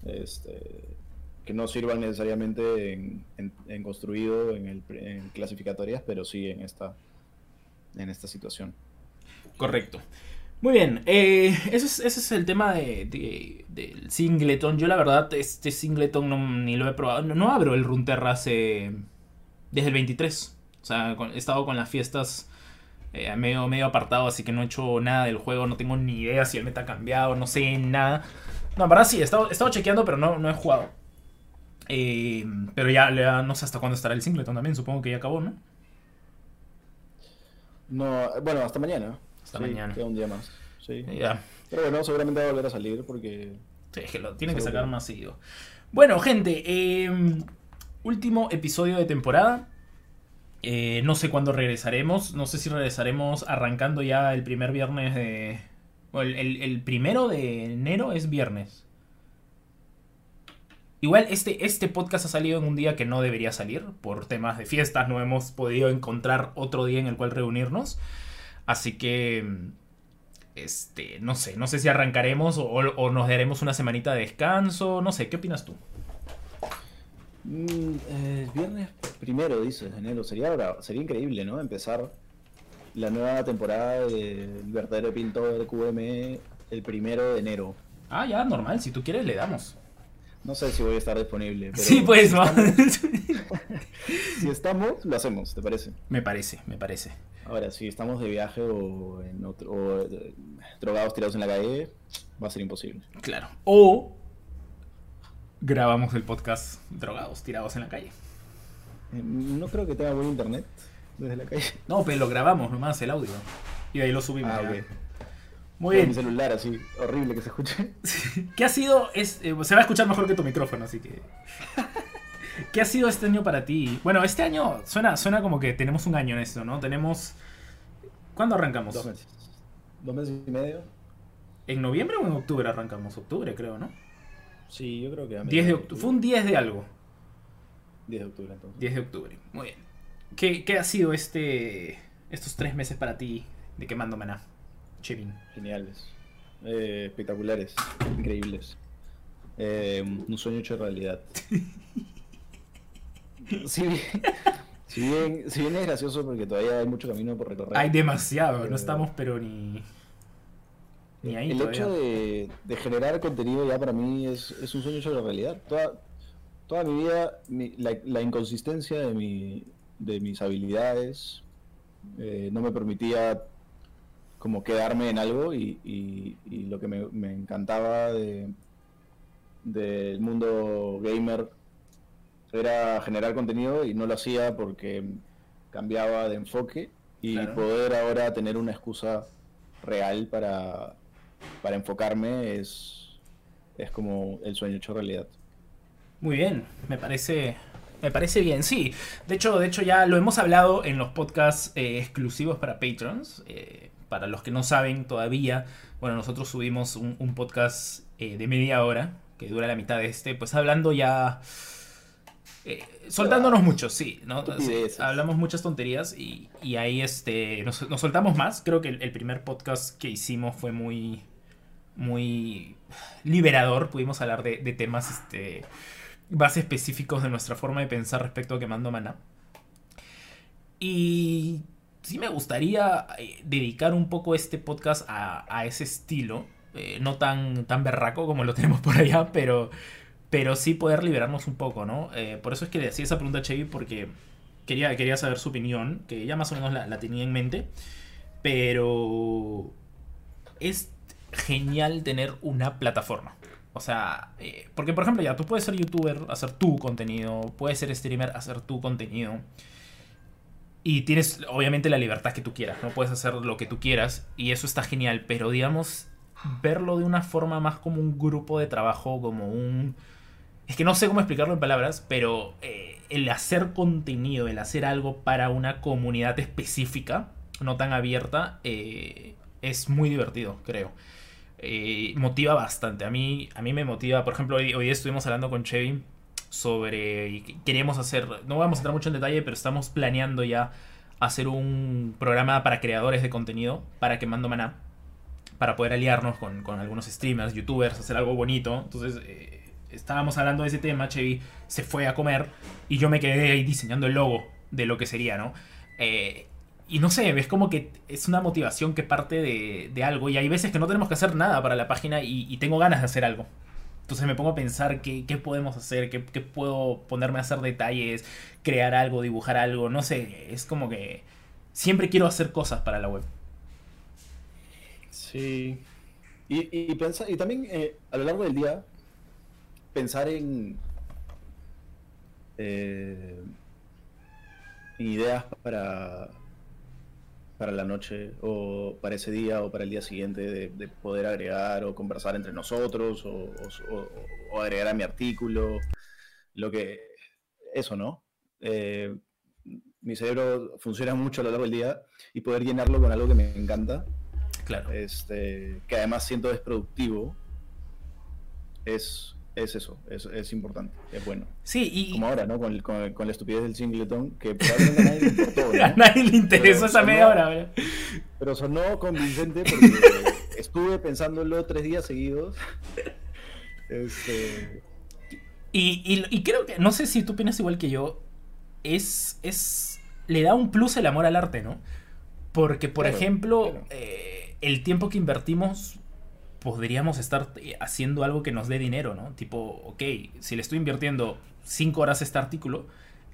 Este, que no sirvan necesariamente en, construido, en, el, clasificatorias, pero sí en esta, en esta situación. Correcto. Muy bien, eh, ese, es, el tema de, del singleton. Yo la verdad, este singleton no, ni lo he probado. No, abro el Runterra desde el 23. O sea, he estado con las fiestas eh, medio, medio apartado, así que no he hecho nada del juego, no tengo ni idea si el meta ha cambiado, no sé nada. No, en verdad sí, he estado, he estado chequeando, pero no, no he jugado. Eh, pero ya, ya no sé hasta cuándo estará el Singleton también, supongo que ya acabó, ¿no? No, bueno, hasta mañana. Hasta Sí, mañana. Queda un día más. Sí. Ya. Pero bueno, seguramente va a volver a salir porque. Sí, es que lo tienen que sacar más seguido. Bueno, gente, eh, último episodio de temporada. Eh, no sé cuándo regresaremos. No sé si regresaremos arrancando ya el primer viernes de. o el, el- el primero de enero es viernes. Igual este, este podcast ha salido en un día que no debería salir. Por temas de fiestas no hemos podido encontrar otro día en el cual reunirnos. Así que este, no sé, no sé si arrancaremos o, o nos daremos una semanita de descanso, no sé, ¿qué opinas tú? Mm, eh, viernes primero, dices, de enero. Sería, sería increíble, ¿no? Empezar la nueva temporada de verdadero pintor de QM el primero de enero. Ah, ya, normal, si tú quieres le damos. No sé si voy a estar disponible. Pero sí, pues, si estamos- <laughs> Si estamos, lo hacemos, ¿te parece? me parece, me parece. Ahora, si estamos de viaje o, en otro, o, eh, drogados tirados en la calle, va a ser imposible. Claro. O grabamos el podcast drogados, tirados en la calle. Eh, No creo que tenga buen internet desde la calle. No, pero lo grabamos nomás, el audio. Y ahí lo subimos. Ah. Muy bien. Mi celular así, horrible que se escuche. <laughs> ¿Qué ha sido? Es, eh, se va a escuchar mejor que tu micrófono, así que. <laughs> ¿Qué ha sido este año para ti? Bueno, este año suena, suena como que tenemos un año en esto, ¿no? Tenemos. ¿Cuándo arrancamos? Dos meses. Dos meses y medio. ¿En noviembre o en octubre arrancamos? Octubre, creo, ¿no? Sí, yo creo que a 10 de mediados octubre. Fue un 10 de algo. 10 de octubre entonces. 10 de octubre. Muy bien. ¿Qué, qué ha sido este estos tres meses para ti de quemando maná? Chevin. Geniales. Eh, espectaculares. Increíbles. Eh, un sueño hecho realidad. <laughs> si, bien, si, bien, si bien es gracioso porque todavía hay mucho camino por recorrer. Hay demasiado, no Eh, estamos pero ni. Ni ahí el todavía. hecho de, de generar contenido ya para mí es, es un sueño hecho de realidad. Toda, toda mi vida, mi- la, la inconsistencia de, mi, de mis habilidades eh, no me permitía como quedarme en algo y, y- y lo que me, me encantaba de, del mundo gamer era generar contenido y no lo hacía porque cambiaba de enfoque y Claro. poder ahora tener una excusa real para, para enfocarme es, es como el sueño hecho realidad. Muy bien, me parece. Me parece bien, sí. De hecho, de hecho ya lo hemos hablado en los podcasts eh, exclusivos para patrons. Eh, para los que no saben todavía, bueno, nosotros subimos un, un podcast eh, de media hora, que dura la mitad de este, pues hablando ya... eh, soltándonos mucho, sí, ¿no? Sí, hablamos muchas tonterías y, y ahí este, nos, nos soltamos más. Creo que el, el primer podcast que hicimos fue muy, muy liberador. Pudimos hablar de, de temas este, más específicos de nuestra forma de pensar respecto a quemando maná. Y sí me gustaría eh, dedicar un poco este podcast a, a ese estilo. eh, no tan, tan berraco como lo <laughs> tenemos por allá, pero, pero sí poder liberarnos un poco, ¿no? Eh, por eso es que le hacía esa pregunta a Chevy, porque quería, quería saber su opinión, que ya más o menos la, la tenía en mente. Pero es genial tener una plataforma. O sea, porque por ejemplo ya tú puedes ser youtuber, hacer tu contenido, puedes ser streamer, hacer tu contenido. Y tienes obviamente la libertad que tú quieras, ¿no? Puedes hacer lo que tú quieras y eso está genial, pero digamos, verlo de una forma más como un grupo de trabajo, como un... Es que no sé cómo explicarlo en palabras, pero eh, el hacer contenido, el hacer algo para una comunidad específica, no tan abierta, eh, es muy divertido, creo. Eh, motiva bastante. A mí, a mí me motiva, por ejemplo, hoy, hoy estuvimos hablando con Chevy sobre... y Queríamos hacer, no vamos a entrar mucho en detalle, pero estamos planeando ya hacer un programa para creadores de contenido, para Quemando Maná, para poder aliarnos con, con algunos streamers, youtubers, hacer algo bonito. Entonces, eh, estábamos hablando de ese tema, Chevy se fue a comer y yo me quedé ahí diseñando el logo de lo que sería, ¿no? Eh, y no sé, es como que es una motivación que parte de, de algo. Y hay veces que no tenemos que hacer nada para la página y tengo ganas de hacer algo. Entonces me pongo a pensar qué, podemos hacer, qué, puedo ponerme a hacer detalles, crear algo, dibujar algo. No sé, es como que siempre quiero hacer cosas para la web. Sí. Y, y, y también eh, a lo largo del día, pensar en, eh, ideas para, para la noche o para ese día o para el día siguiente de, poder agregar o conversar entre nosotros o, agregar a mi artículo, lo que... Eso, ¿no? Eh, mi cerebro funciona mucho a lo largo del día y poder llenarlo con algo que me encanta, claro. este, que además siento es productivo, es, es eso, es, importante, es bueno. Sí, y... Como ahora, ¿no? Con, la estupidez del singleton, que probablemente a nadie le importó, <laughs> A nadie le interesó esa media hora, ¿verdad? Pero sonó convincente porque <laughs> estuve pensándolo tres días seguidos. Este... Y, y, creo que, no sé si tú opinas igual que yo, es, es, le da un plus el amor al arte, ¿no? Porque, por ejemplo, eh, el tiempo que invertimos podríamos estar eh, haciendo algo que nos dé dinero, ¿no? Tipo, ok, si le estoy invirtiendo 5 horas este artículo,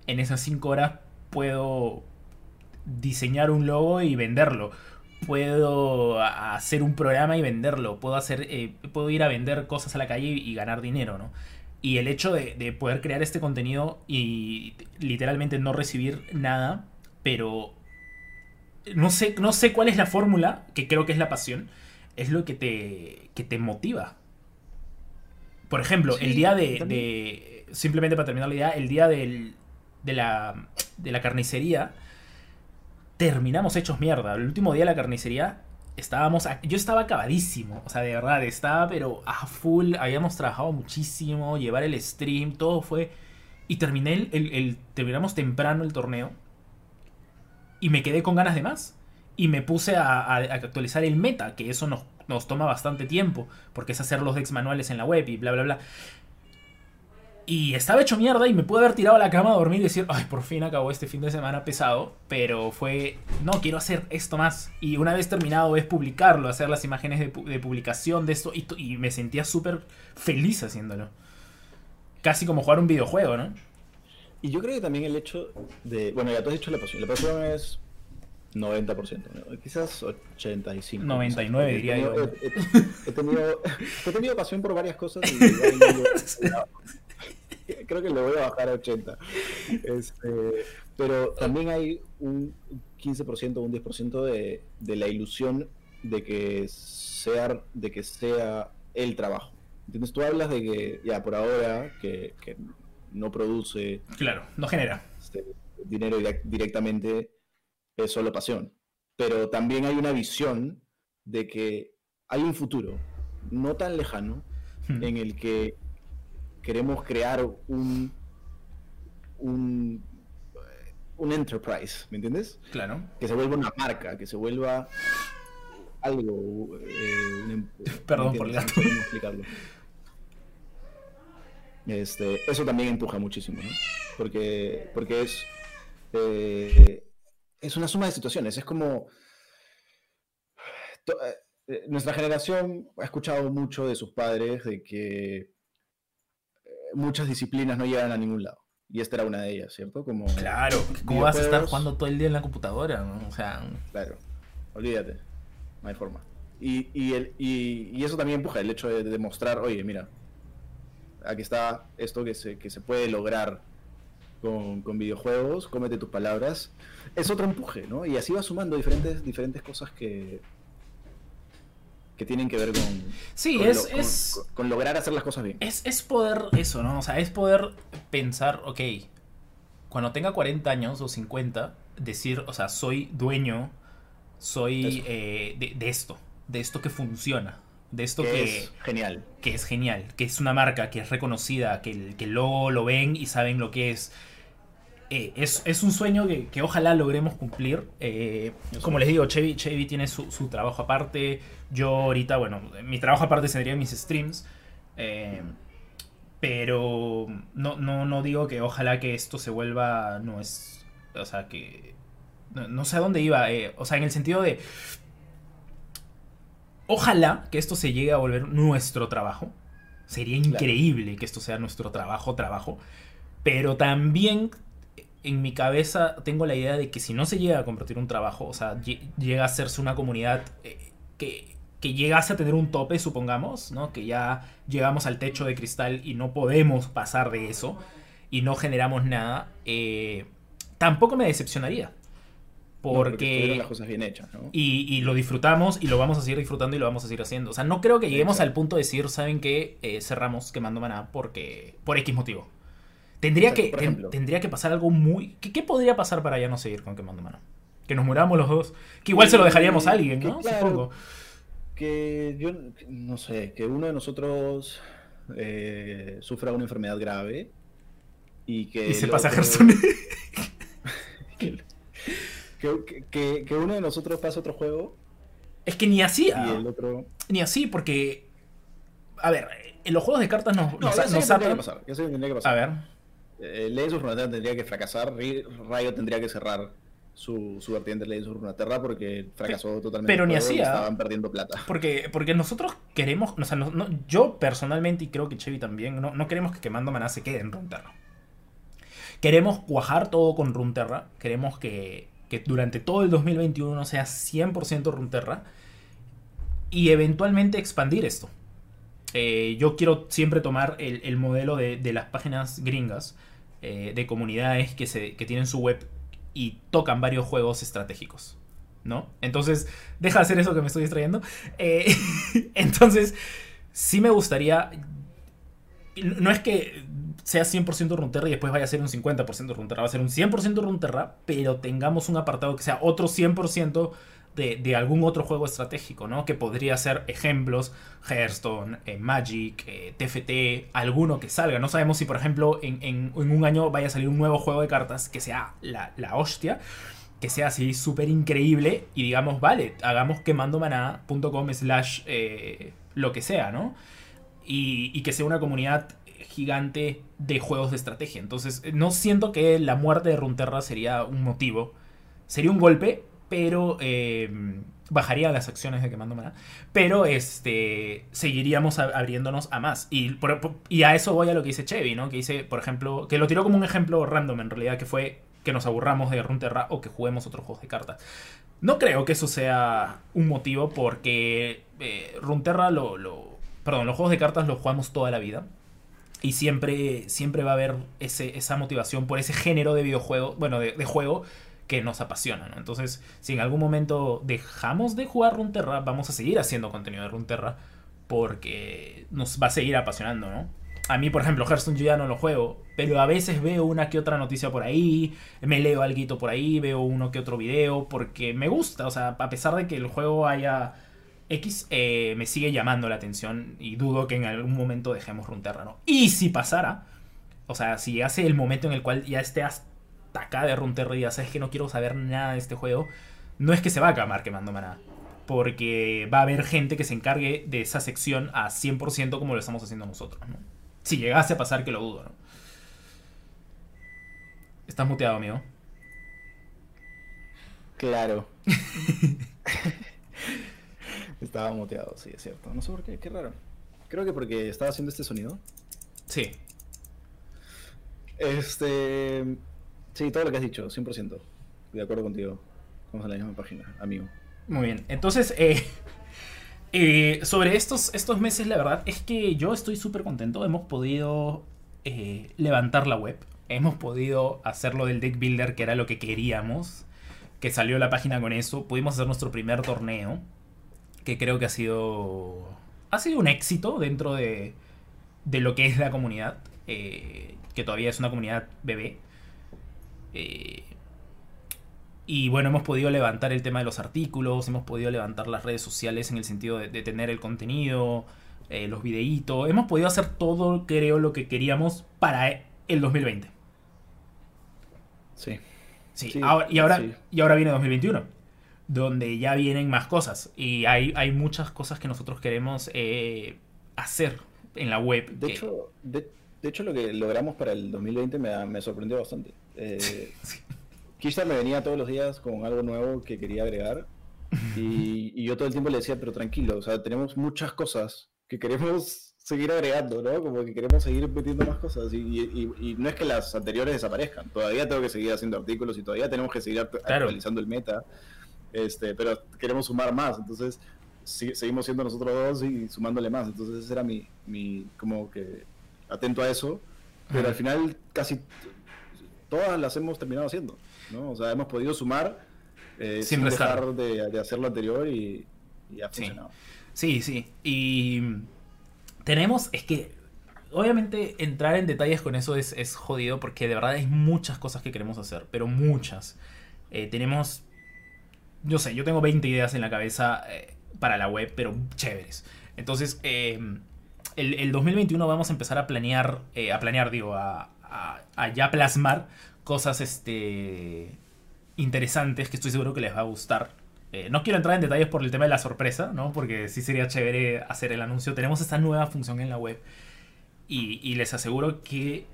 en esas 5 horas puedo diseñar un logo y venderlo. Puedo hacer un programa y venderlo. Puedo, hacer, eh, puedo ir a vender cosas a la calle y ganar dinero, ¿no? Y el hecho de, de poder crear este contenido y literalmente no recibir nada, pero no sé, no sé cuál es la fórmula, que creo que es la pasión, es lo que te, que te motiva. Por ejemplo, el día de, Simplemente para terminar la idea, el día del, de, la, de la carnicería, terminamos hechos mierda. El último día de la carnicería estábamos. Yo estaba acabadísimo. O sea, de verdad, estaba pero a full. Habíamos trabajado muchísimo. Llevar el stream, todo fue. Y terminé el, terminamos temprano el torneo. Y me quedé con ganas de más y me puse a, actualizar el meta, que eso nos, nos, toma bastante tiempo, porque es hacer los decks manuales en la web y bla, bla, bla. Y estaba hecho mierda y me pude haber tirado a la cama a dormir y decir, ay, por fin acabó este fin de semana pesado, pero fue, no, quiero hacer esto más. Y una vez terminado es publicarlo, hacer las imágenes de, publicación de esto, y, y me sentía súper feliz haciéndolo. Casi como jugar un videojuego, ¿no? Y yo creo que también el hecho de, bueno, ya tú has dicho la pasión, la pasión es 90%, quizás 85%. 99 diría yo. He, tenido, he, tenido, pasión por varias cosas y <laughs> creo que lo voy a bajar a 80. Este, pero también hay un 15% o un 10% de, de la ilusión de que sea de que sea el trabajo. ¿Entiendes? Tú hablas de que ya por ahora que, que no produce claro, no genera este, dinero directamente es solo pasión. Pero también hay una visión de que hay un futuro no tan lejano hmm. en el que queremos crear un, un, un enterprise, ¿me entiendes? Claro. Que se vuelva una marca, que se vuelva algo. Eh, em, <laughs> Perdón por explicarlo. Este, eso también empuja muchísimo, ¿no? Porque, porque es. Eh, es una suma de situaciones. Es como. Eh, eh, nuestra generación ha escuchado mucho de sus padres de que eh, muchas disciplinas no llegan a ningún lado. Y esta era una de ellas, ¿cierto? Como claro, ¿cómo vas a estar jugando todo el día en la computadora? O sea... Claro, olvídate, no hay forma. Y, y, el, y, eso también empuja el hecho de, demostrar, oye, mira, aquí está esto que se, que se puede lograr con, videojuegos, cómete tus palabras, es otro empuje, ¿no? Y así va sumando diferentes, diferentes cosas que, que tienen que ver con, sí, con, es, con, lograr hacer las cosas bien. Es, es poder eso, ¿no? O sea, es poder pensar, ok, cuando tenga 40 años o 50, decir, o sea, soy dueño, soy eh, de, esto, de esto que funciona. De esto que, es genial. Que es genial, que es una marca, que es reconocida, que, que luego lo ven y saben lo que es. Eh, es, un sueño que, ojalá logremos cumplir. Eh, como les digo, Chevy, Chevy tiene su, trabajo aparte. Yo ahorita, bueno, mi trabajo aparte sería mis streams. Eh, pero no, no, no digo que ojalá que esto se vuelva. No es. O sea, que. No, sé a dónde iba. o sea, en el sentido de. Ojalá que esto se llegue a volver nuestro trabajo. Sería increíble que esto sea nuestro trabajo, trabajo. Pero también en mi cabeza tengo la idea de que si no se llega a convertir un trabajo, o sea, llega a hacerse una comunidad eh, que, que llegase a tener un tope, supongamos, ¿no? Que ya llegamos al techo de cristal y no podemos pasar de eso y no generamos nada, eh, tampoco me decepcionaría. Porque, las cosas bien hechas, ¿no? y, y, lo disfrutamos y lo vamos a seguir disfrutando y lo vamos a seguir haciendo. O sea, no creo que lleguemos al punto de decir, ¿saben qué? Eh, cerramos quemando maná porque por X motivo. Tendría, que, tendría que pasar algo muy... ¿Qué, podría pasar para ya no seguir con quemando maná? Que nos muramos los dos. Que igual se lo dejaríamos a alguien, ¿no? Supongo. Que yo, no sé, que uno de nosotros eh, sufra una enfermedad grave y que... Y se pasa a Hearthstone. <laughs> <laughs> que, que, uno de nosotros pase otro juego. Es que ni así. Y el otro... Ni así, porque... A ver, en los juegos de cartas nos, no, nos, nos que pasar, tendría que pasar. A ver. Ley de Runeterra tendría que fracasar, Rayo tendría que cerrar su, su vertiente de Ley de Runeterra porque fracasó totalmente. Pero ni. Estaban perdiendo plata. Porque, porque nosotros queremos, o sea, yo personalmente y creo que Chevy también, no, no queremos que Quemando Maná se quede en Runeterra. Queremos cuajar todo con Runeterra, queremos que, que durante todo el 2021 sea 100% Runeterra y eventualmente expandir esto. Eh, yo quiero siempre tomar el, modelo de, las páginas gringas, eh, de comunidades que, se, que tienen su web y tocan varios juegos estratégicos. ¿No? Entonces, deja de hacer eso que me estoy distrayendo. Eh, <laughs> entonces, sí me gustaría. No es que sea 100% Runterra y después vaya a ser un 50% Runterra, va a ser un 100% Runterra, pero tengamos un apartado que sea otro 100% de, algún otro juego estratégico, ¿no? Que podría ser ejemplos, Hearthstone, eh, Magic, eh, TFT, alguno que salga. No sabemos si, por ejemplo, en, un año vaya a salir un nuevo juego de cartas que sea la, hostia, que sea así súper increíble y digamos, vale, hagamos quemandomaná.com slash eh, lo que sea, ¿no? Y, y que sea una comunidad gigante de juegos de estrategia. Entonces, no siento que la muerte de Runterra sería un motivo. Sería un golpe, pero eh, bajaría las acciones de Quemando Maná. Pero este, seguiríamos abriéndonos a más. Y, a eso voy a lo que dice Chevy, ¿no? Que dice, por ejemplo, que lo tiró como un ejemplo random en realidad, que fue que nos aburramos de Runterra o que juguemos otros juegos de cartas. No creo que eso sea un motivo porque eh, Runterra lo, Perdón, los juegos de cartas los jugamos toda la vida. Y siempre, siempre va a haber esa motivación por ese género de videojuego, bueno, de juego que nos apasiona, ¿no? Entonces, si en algún momento dejamos de jugar Runterra, vamos a seguir haciendo contenido de Runterra porque nos va a seguir apasionando, ¿no? A mí, por ejemplo, Hearthstone yo ya no lo juego, pero a veces veo una que otra noticia por ahí, me leo algo por ahí, veo uno que otro video, porque me gusta, o sea, a pesar de que el juego haya X, eh, me sigue llamando la atención y dudo que en algún momento dejemos Runterra, ¿no? Y si pasara, o sea, si hace el momento en el cual ya esté hasta acá de Runterra y sabes que no quiero saber nada de este juego, no es que se va a acabar quemando maná. Porque va a haber gente que se encargue de esa sección a 100% como lo estamos haciendo nosotros. ¿no? Si llegase a pasar, que lo dudo. ¿no? Estás muteado, amigo. Claro. <laughs> estaba muteado, sí, es cierto. No sé por qué, qué raro. Creo que porque estaba haciendo este sonido. Sí. Este. Sí, todo lo que has dicho, 100%. De acuerdo contigo. Vamos a la misma página, amigo. Muy bien. Entonces, eh, <laughs> eh, sobre estos, estos meses, la verdad es que yo estoy súper contento. Hemos podido eh, levantar la web. Hemos podido hacerlo del deck builder, que era lo que queríamos. Que salió la página con eso. Pudimos hacer nuestro primer torneo. Que creo que ha sido. Ha sido un éxito dentro de, de lo que es la comunidad. que todavía es una comunidad bebé. Eh, y bueno, hemos podido levantar el tema de los artículos, hemos podido levantar las redes sociales en el sentido de, tener el contenido, eh, los videitos. Hemos podido hacer todo, creo, lo que queríamos para el 2020. Sí. Sí, y, ahora, y ahora viene 2021, donde ya vienen más cosas. Y hay, hay muchas cosas que nosotros queremos eh, hacer en la web. De, hecho, de, hecho, lo que logramos para el 2020 me, me sorprendió bastante. Eh, <laughs> me venía todos los días con algo nuevo que quería agregar. <laughs> Y, yo todo el tiempo le decía, pero tranquilo, o sea, tenemos muchas cosas que queremos seguir agregando, ¿no? Como que queremos seguir metiendo más cosas. Y, no es que las anteriores desaparezcan. Todavía tengo que seguir haciendo artículos y todavía tenemos que seguir actualizando el meta. Este, pero queremos sumar más. Entonces, seguimos siendo nosotros dos y sumándole más. Entonces, ese era mi, mi como que atento a eso. Pero al final, casi todas las hemos terminado haciendo, ¿no? O sea, hemos podido sumar eh, sin, dejar de, hacer lo anterior y, ha funcionado. Sí, sí. Y tenemos, es que obviamente entrar en detalles con eso es, es, jodido porque de verdad hay muchas cosas que queremos hacer, pero muchas. Eh, tenemos, no sé, yo tengo 20 ideas en la cabeza eh, para la web, pero chéveres. Entonces, el, el, 2021 vamos a empezar a planear, a planear, digo, a, a, ya plasmar cosas este, interesantes que estoy seguro que les va a gustar. Eh, no quiero entrar en detalles por el tema de la sorpresa, ¿no? Porque sí sería chévere hacer el anuncio. Tenemos esta nueva función en la web y, les aseguro que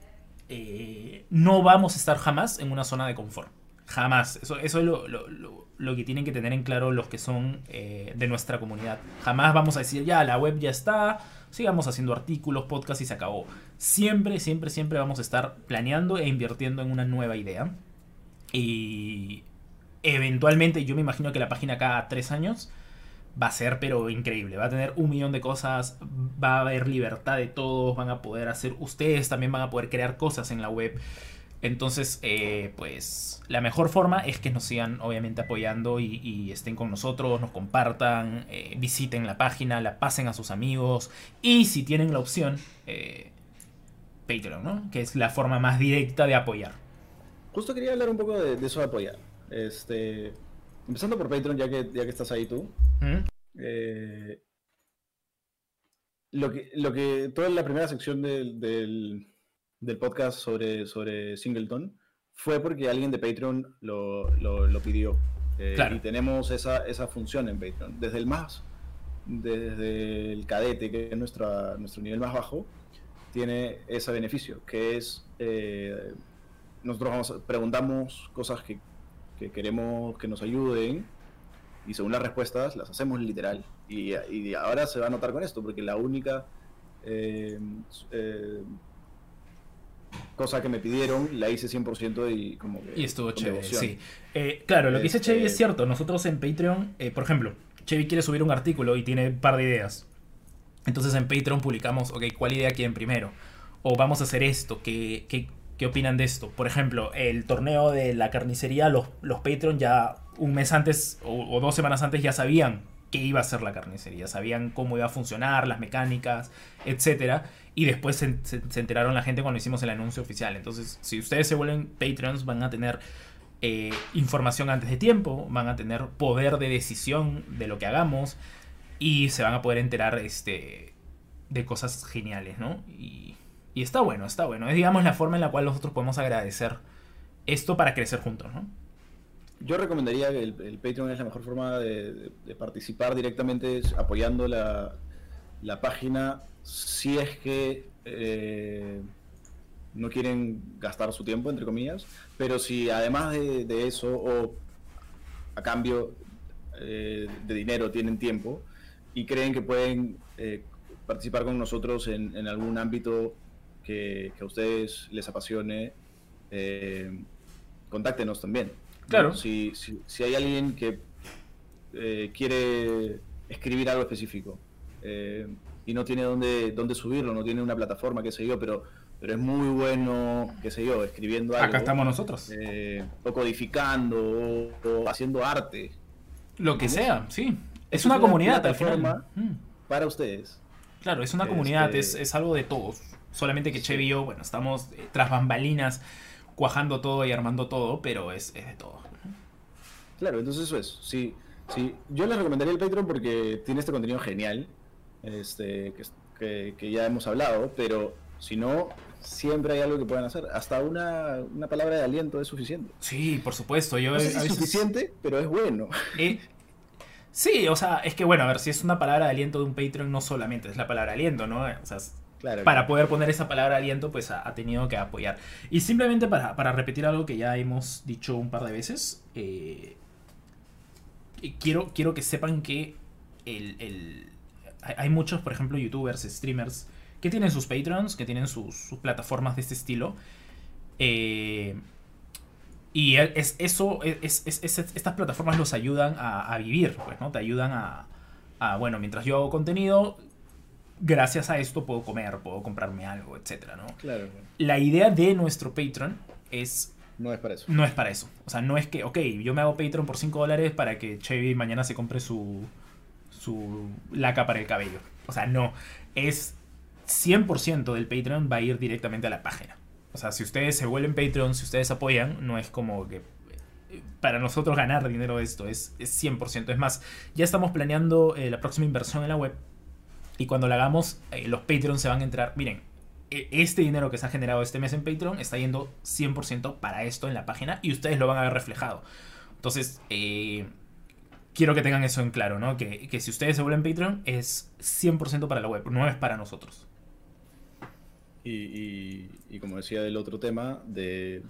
eh, no vamos a estar jamás en una zona de confort. Jamás. Eso, eso es lo, lo, que tienen que tener en claro los que son eh, de nuestra comunidad. Jamás vamos a decir, ya, la web ya está, sigamos haciendo artículos, podcasts y se acabó. Siempre, siempre, siempre vamos a estar planeando e invirtiendo en una nueva idea. Y eventualmente yo me imagino que la página cada tres años va a ser pero increíble. Va a tener un millón de cosas, va a haber libertad de todos, van a poder hacer, ustedes también van a poder crear cosas en la web. Entonces, eh, pues la mejor forma es que nos sigan obviamente apoyando y, estén con nosotros, nos compartan, eh, visiten la página, la pasen a sus amigos y si tienen la opción, eh, Patreon, ¿no? Que es la forma más directa de apoyar. Justo quería hablar un poco de, eso de apoyar. Este, empezando por Patreon, ya que, ya que estás ahí tú. ¿Mm? lo, que, lo que toda la primera sección del del podcast sobre, sobre Singleton fue porque alguien de Patreon lo, lo, pidió. Eh, y tenemos esa, esa función en Patreon. Desde el más, desde el cadete, que es nuestra, nuestro nivel más bajo, tiene ese beneficio, que es, eh, nosotros preguntamos cosas que, que, queremos que nos ayuden y según las respuestas las hacemos literal. Y, y ahora se va a notar con esto, porque la única... Eh, cosa que me pidieron, la hice 100% y como que... Y estuvo chévere, sí. Eh, claro, lo que dice Chevy es este cierto. Nosotros en Patreon, eh, por ejemplo, Chevy quiere subir un artículo y tiene un par de ideas. Entonces en Patreon publicamos, ok, ¿cuál idea quieren primero? O vamos a hacer esto, ¿qué, qué, opinan de esto? Por ejemplo, el torneo de la carnicería, los, los Patreon ya un mes antes o, dos semanas antes ya sabían qué iba a ser la carnicería, sabían cómo iba a funcionar, las mecánicas, etcétera y después se, enteraron la gente cuando hicimos el anuncio oficial. Entonces, si ustedes se vuelven Patreons, van a tener eh, información antes de tiempo, van a tener poder de decisión de lo que hagamos y se van a poder enterar este, de cosas geniales, ¿no? Y, está bueno, está bueno. Es, digamos, la forma en la cual nosotros podemos agradecer esto para crecer juntos, ¿no? Yo recomendaría que el, Patreon es la mejor forma de, participar directamente apoyando la, la página si es que eh, no quieren gastar su tiempo, entre comillas, pero si además de, eso o a cambio eh, de dinero tienen tiempo y creen que pueden eh, participar con nosotros en, algún ámbito que, a ustedes les apasione, contáctenos también. Claro. Si, si, hay alguien que quiere escribir algo específico, y no tiene dónde, dónde subirlo, no tiene una plataforma, qué sé yo, pero, pero es muy bueno, qué sé yo, escribiendo algo. Acá estamos nosotros. Eh, o codificando, o, haciendo arte. Lo que sea, sí. Es, una, comunidad al final. Mm. Para ustedes. Claro, es una comunidad, este es, algo de todos. Solamente que Chevy y yo, bueno, estamos eh, tras bambalinas cuajando todo y armando todo, pero es, de todo. Claro, entonces eso es. Sí, sí. Yo les recomendaría el Patreon porque tiene este contenido genial este, que, ya hemos hablado, pero si no, siempre hay algo que puedan hacer. Hasta una, palabra de aliento es suficiente. Sí, por supuesto. Yo es suficiente, pero es bueno. <laughs> sí, o sea, es que bueno, a ver, si es una palabra de aliento de un Patreon, no solamente es la palabra aliento, ¿no? O sea, para poder poner esa palabra aliento, pues ha, tenido que apoyar. Y simplemente para, repetir algo que ya hemos dicho un par de veces, eh, quiero, quiero que sepan que el, hay muchos, por ejemplo, youtubers, streamers, que tienen sus Patreons, que tienen sus, sus plataformas de este estilo. Eh, y es, eso, es, estas plataformas los ayudan a, vivir, pues, ¿no? Te ayudan a, a, bueno, mientras yo hago contenido, gracias a esto puedo comer, puedo comprarme algo, etcétera, ¿no? Claro. La idea de nuestro Patreon es... No es para eso. No es para eso. O sea, no es que, ok, yo me hago Patreon por 5 dólares para que Chevy mañana se compre su, su laca para el cabello. O sea, no. Es 100% del Patreon va a ir directamente a la página. O sea, si ustedes se vuelven Patreon, si ustedes apoyan, no es como que eh, para nosotros ganar dinero de esto, es, 100%. Es más, ya estamos planeando eh, la próxima inversión en la web y cuando la hagamos, eh, los Patreons se van a entrar. Miren, e, este dinero que se ha generado este mes en Patreon está yendo 100% para esto en la página y ustedes lo van a ver reflejado. Entonces, quiero que tengan eso en claro, ¿no? Que, que si ustedes se vuelven Patreon es 100% para la web, no es para nosotros. Y, como decía del otro tema, de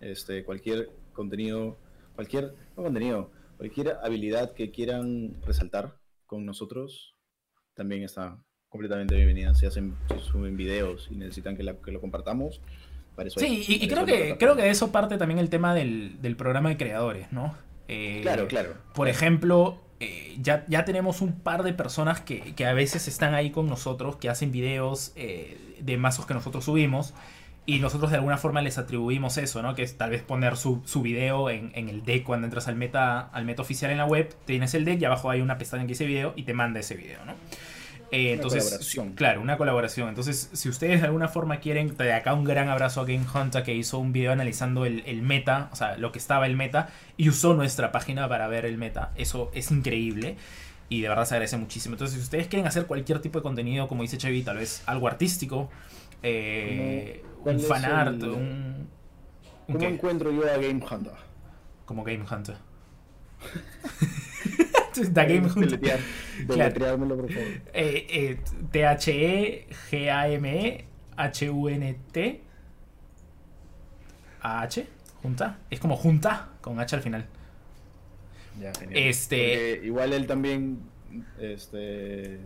este, cualquier contenido, cualquier contenido, cualquier habilidad que quieran resaltar con nosotros, también está completamente bienvenida. Si hacen, si suben videos y necesitan que, lo compartamos, para eso Sí, y, creo que creo que de eso parte también el tema del, del programa de creadores, ¿no? Eh, claro, claro. Por ejemplo, eh, ya, ya tenemos un par de personas que, a veces están ahí con nosotros, que hacen videos eh, de mazos que nosotros subimos. Y nosotros de alguna forma les atribuimos eso, ¿no? Que es tal vez poner su, su video en, en, el deck cuando entras al meta, al meta oficial en la web. Tienes el deck y abajo hay una pestaña que dice video y te manda ese video, ¿no? Eh, entonces, claro, una colaboración. Entonces, si ustedes de alguna forma quieren, de acá un gran abrazo a Game Hunter que hizo un video analizando el, meta, o sea, lo que estaba el meta, y usó nuestra página para ver el meta. Eso es increíble. Y de verdad se agradece muchísimo. Entonces, si ustedes quieren hacer cualquier tipo de contenido, como dice Chevy, tal vez algo artístico, eh, un fanart, un, ¿Cómo encuentro yo a Game Hunter? Como Game Hunter. <laughs> <laughs> Game Hunter. T-H-E-G-A-M-E H-U-N-T A-H Junta. Es como junta con H al final. Ya, genial. Este. igual él también este,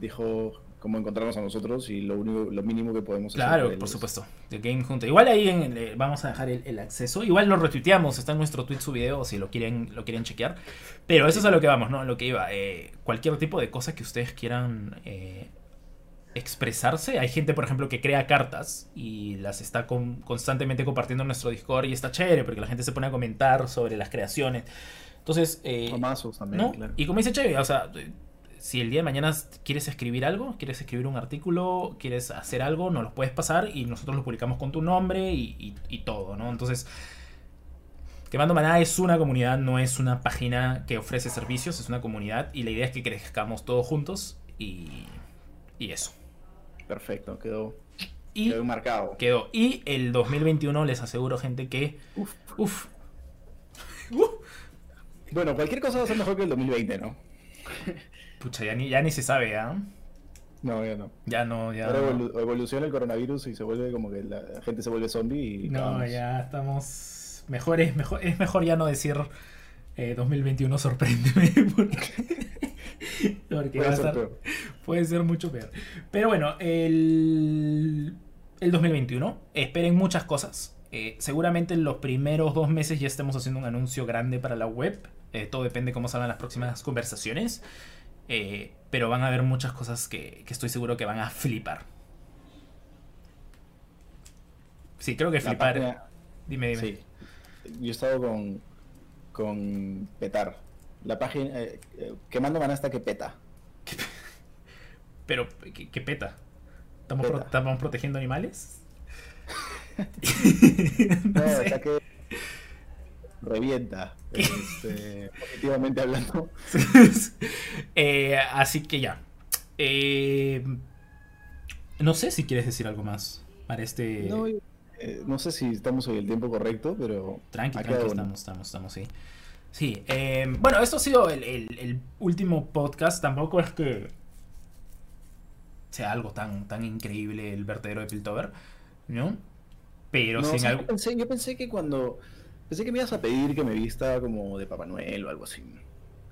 dijo cómo encontrarnos a nosotros y lo único, lo mínimo que podemos claro, Claro, por supuesto. The Game Hunter. Igual ahí en, vamos a dejar el, acceso. Igual lo retuiteamos, está en nuestro tweet su video si lo quieren, lo quieren chequear. Pero eso es a lo que vamos, ¿no? A lo que iba. Eh, cualquier tipo de cosa que ustedes quieran eh, expresarse. Hay gente, por ejemplo, que crea cartas y las está constantemente compartiendo en nuestro Discord y está chévere porque la gente se pone a comentar sobre las creaciones. Entonces, eh, también, Y como dice Chévere, o sea, si el día de mañana quieres escribir algo, quieres escribir un artículo, quieres hacer algo, nos lo puedes pasar y nosotros lo publicamos con tu nombre y, todo, ¿no? Entonces, Quemando Maná es una comunidad, no es una página que ofrece servicios, es una comunidad y la idea es que crezcamos todos juntos y, y eso. Perfecto, quedó, y, quedó marcado. Quedó. Y el 2021 les aseguro, gente, que... Uf. Uf. Bueno, cualquier cosa va a ser mejor que el 2020, ¿no? <laughs> Pucha, ya ni, ya ni se sabe, ¿ah? No, ya no. Ya no, ya. Ahora evoluciona el coronavirus y se vuelve como que la gente se vuelve zombie y. No, ya estamos. Mejor es, mejor es mejor ya no decir 2021 sorprende <laughs> porque, porque puede, ser puede ser mucho peor. Pero bueno, el, el 2021, esperen muchas cosas. Eh, seguramente en los primeros dos meses ya estemos haciendo un anuncio grande para la web. Eh, todo depende de cómo salgan las próximas conversaciones. Eh, pero van a haber muchas cosas que, estoy seguro que van a flipar. Sí, creo que flipar. Dime, dime. Sí. Yo he estado con, con Petar. La página. Eh, eh, quemando hasta que peta. <laughs> Pero, ¿qué, peta? ¿Estamos, ¿Estamos protegiendo animales? <laughs> <laughs> no, no que revienta, este, positivamente hablando. <laughs> Eh, así que ya. Eh, no sé si quieres decir algo más para este... No, eh, no sé si estamos hoy el tiempo correcto, pero... Tranqui, tranqui, estamos, estamos, estamos, sí. Sí, bueno, esto ha sido el, último podcast. Tampoco es que sea algo tan, tan increíble el vertedero de Piltover, ¿no? Pero sin algo... yo pensé que cuando Pensé que me ibas a pedir que me vista como de Papá Noel o algo así.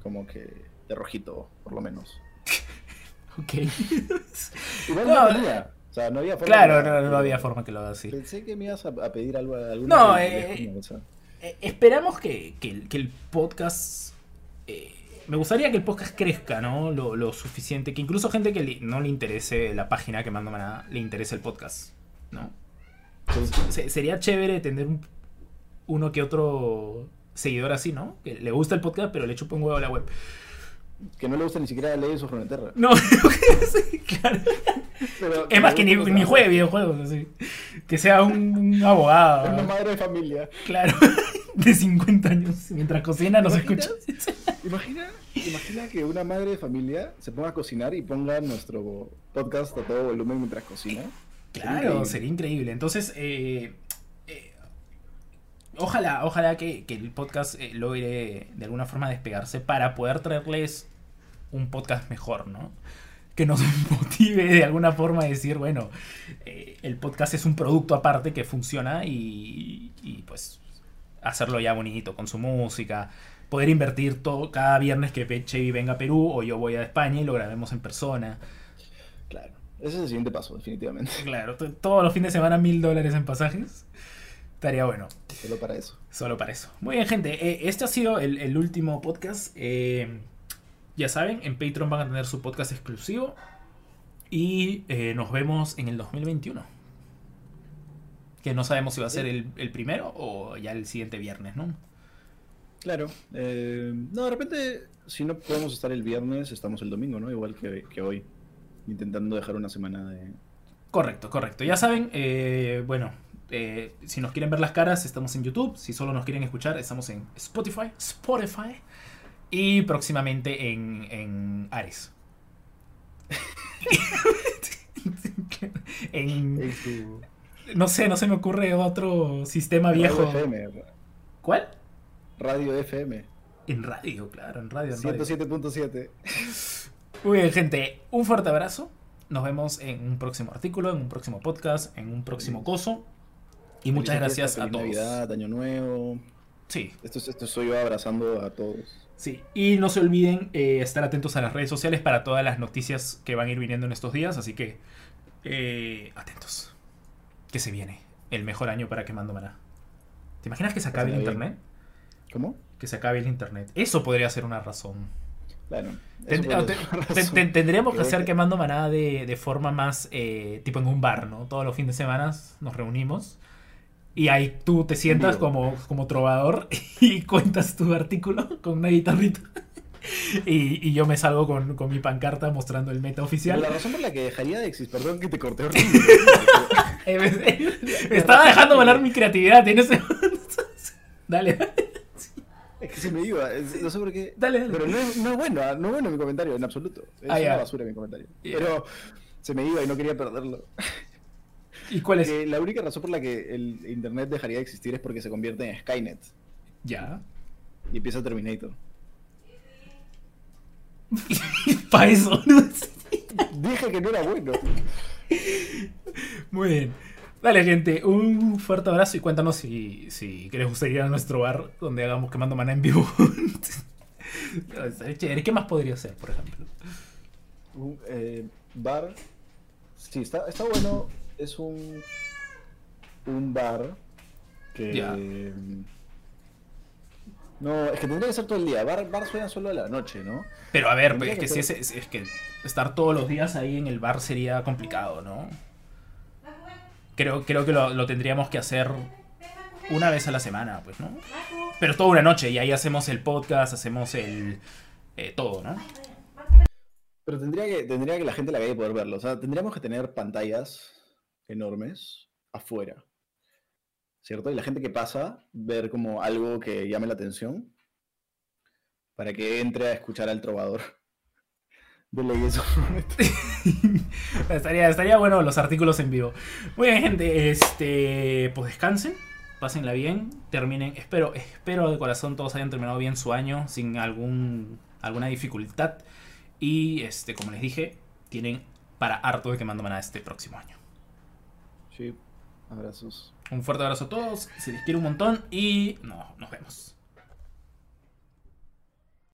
Como que de rojito, por lo menos. <laughs> Ok. Igual No, no. O sea, no había forma. Claro, no, no había forma que lo haga así. Pensé que me ibas a, a pedir algo. Alguna No, eh, como esa. Eh, esperamos que, que el- que el podcast. eh, me gustaría que el podcast crezca, ¿no? Lo, lo suficiente. Que incluso gente que no le interese la página que mando maná, le interese el podcast, ¿no? Se- sería chévere tener un- uno que otro seguidor así, ¿no? Que le gusta el podcast, pero le chupa un huevo a la web. Que no le gusta ni siquiera leer su Runeterra. No, <laughs> sí, claro. Pero Es más que ni, ni juegue videojuegos, así. Que sea un, un abogado. Es una madre de familia. Claro, <laughs> de 50 años. Mientras cocina nos escucha. <laughs> Imagina, imagina que una madre de familia se ponga a cocinar y ponga nuestro podcast a todo volumen mientras cocina. Claro, increíble. sería increíble. Entonces, eh, ojalá, ojalá que, que el podcast eh, logre de alguna forma despegarse para poder traerles un podcast mejor, ¿no? Que nos <laughs> motive de alguna forma a decir, bueno, eh, el podcast es un producto aparte que funciona y, y, pues hacerlo ya bonito con su música. Poder invertir todo cada viernes que Chevy venga a Perú o yo voy a España y lo grabemos en persona. Claro. Ese es el siguiente paso, definitivamente. Claro, todos los fines de semana mil dólares en pasajes. Estaría bueno, Solo para eso. solo para eso. Muy bien, gente. eh, este ha sido el, el último podcast. eh, ya saben, en Patreon van a tener su podcast exclusivo. Y eh, nos vemos en el 2021. Que no sabemos si va a ser el, el primero o ya el siguiente viernes, ¿no? Claro. eh, no, de repente, si no podemos estar el viernes, estamos el domingo, ¿no? Igual que, que hoy. Intentando dejar una semana de. Correcto, correcto. Ya saben, eh, bueno, eh, si nos quieren ver las caras, estamos en YouTube. Si solo nos quieren escuchar, estamos en Spotify, Spotify y próximamente en, en Ares. <laughs> en, no sé, no se me ocurre otro sistema viejo. Radio FM. ¿Cuál? Radio FM. En radio, claro, en radio. En radio. 107.7. Muy bien, gente. Un fuerte abrazo. Nos vemos en un próximo artículo, en un próximo podcast, en un próximo coso. Y muchas gracias fiesta, a todos. Navidad, Año Nuevo. Sí, Esto, es- esto soy yo abrazando a todos. sí. Y no se olviden eh, estar atentos a las redes sociales para todas las noticias que van a ir viniendo en estos días. Así que, eh, atentos. Que se viene el mejor año para Quemando Maná. ¿Te imaginas que se acabe el internet? ¿Cómo? Que se acabe el internet. Eso podría ser una razón. Claro. Ser una razón. te- tendríamos que hacer quemando manada de, de forma más eh, tipo en un bar, ¿no? Todos los fines de semana nos reunimos y ahí tú te sientas como, como trovador <laughs> y cuentas tu artículo con una guitarrita. <laughs> Y, y yo me salgo con, con mi pancarta mostrando el meta Pero oficial. la razón por la que dejaría de existir, perdón que te corté horrible. <laughs> Eh, me, me estaba dejando volar mi creatividad en ese momento. Dale, es que se me iba, no sé por qué. dale, dale. Pero no es, no es bueno, ah, no es bueno mi comentario, en absoluto. Es Ah, una basura mi comentario. Pero se me iba y no quería perderlo. ¿Y cuál es? La única razón por la que el internet dejaría de existir es porque se convierte en Skynet Ya. y empieza Terminator. <laughs> Para eso, <laughs> ¿no? Dije que no era bueno. Muy bien. Dale, gente, un fuerte abrazo y cuéntanos si, si les gustaría ir a nuestro bar donde hagamos quemando maná en vivo. <laughs> ¿Qué más podría ser, por ejemplo? Un eh, bar. Sí, está, está bueno. Es un. Un bar que. No, es que tendría que ser todo el día. Bar, bar suena solo a la noche, ¿no? Pero a ver, Tendría es que, si es, es- es que estar todos los días ahí en el bar sería complicado, ¿no? Creo, creo que lo, lo tendríamos que hacer una vez a la semana, pues, ¿no? Pero toda una noche y ahí hacemos el podcast, hacemos el... eh, todo, ¿no? Pero tendría que, tendría que la gente de la calle poder verlo. O sea, tendríamos que tener pantallas enormes afuera. ¿Cierto? Y la gente que pasa, ver como algo que llame la atención. Para que entre a escuchar al trovador. <laughs> De Runeterra. <laughs> estaría, estaría bueno los artículos en vivo. Muy bien, gente. Este, pues descansen. Pásenla bien. Terminen. Espero, espero de corazón todos hayan terminado bien su año. Sin algún, alguna dificultad. Y este, como les dije, tienen para harto de que mando maná este próximo año. Sí, abrazos. Un fuerte abrazo a todos. Se les quiere un montón. Y no, nos vemos.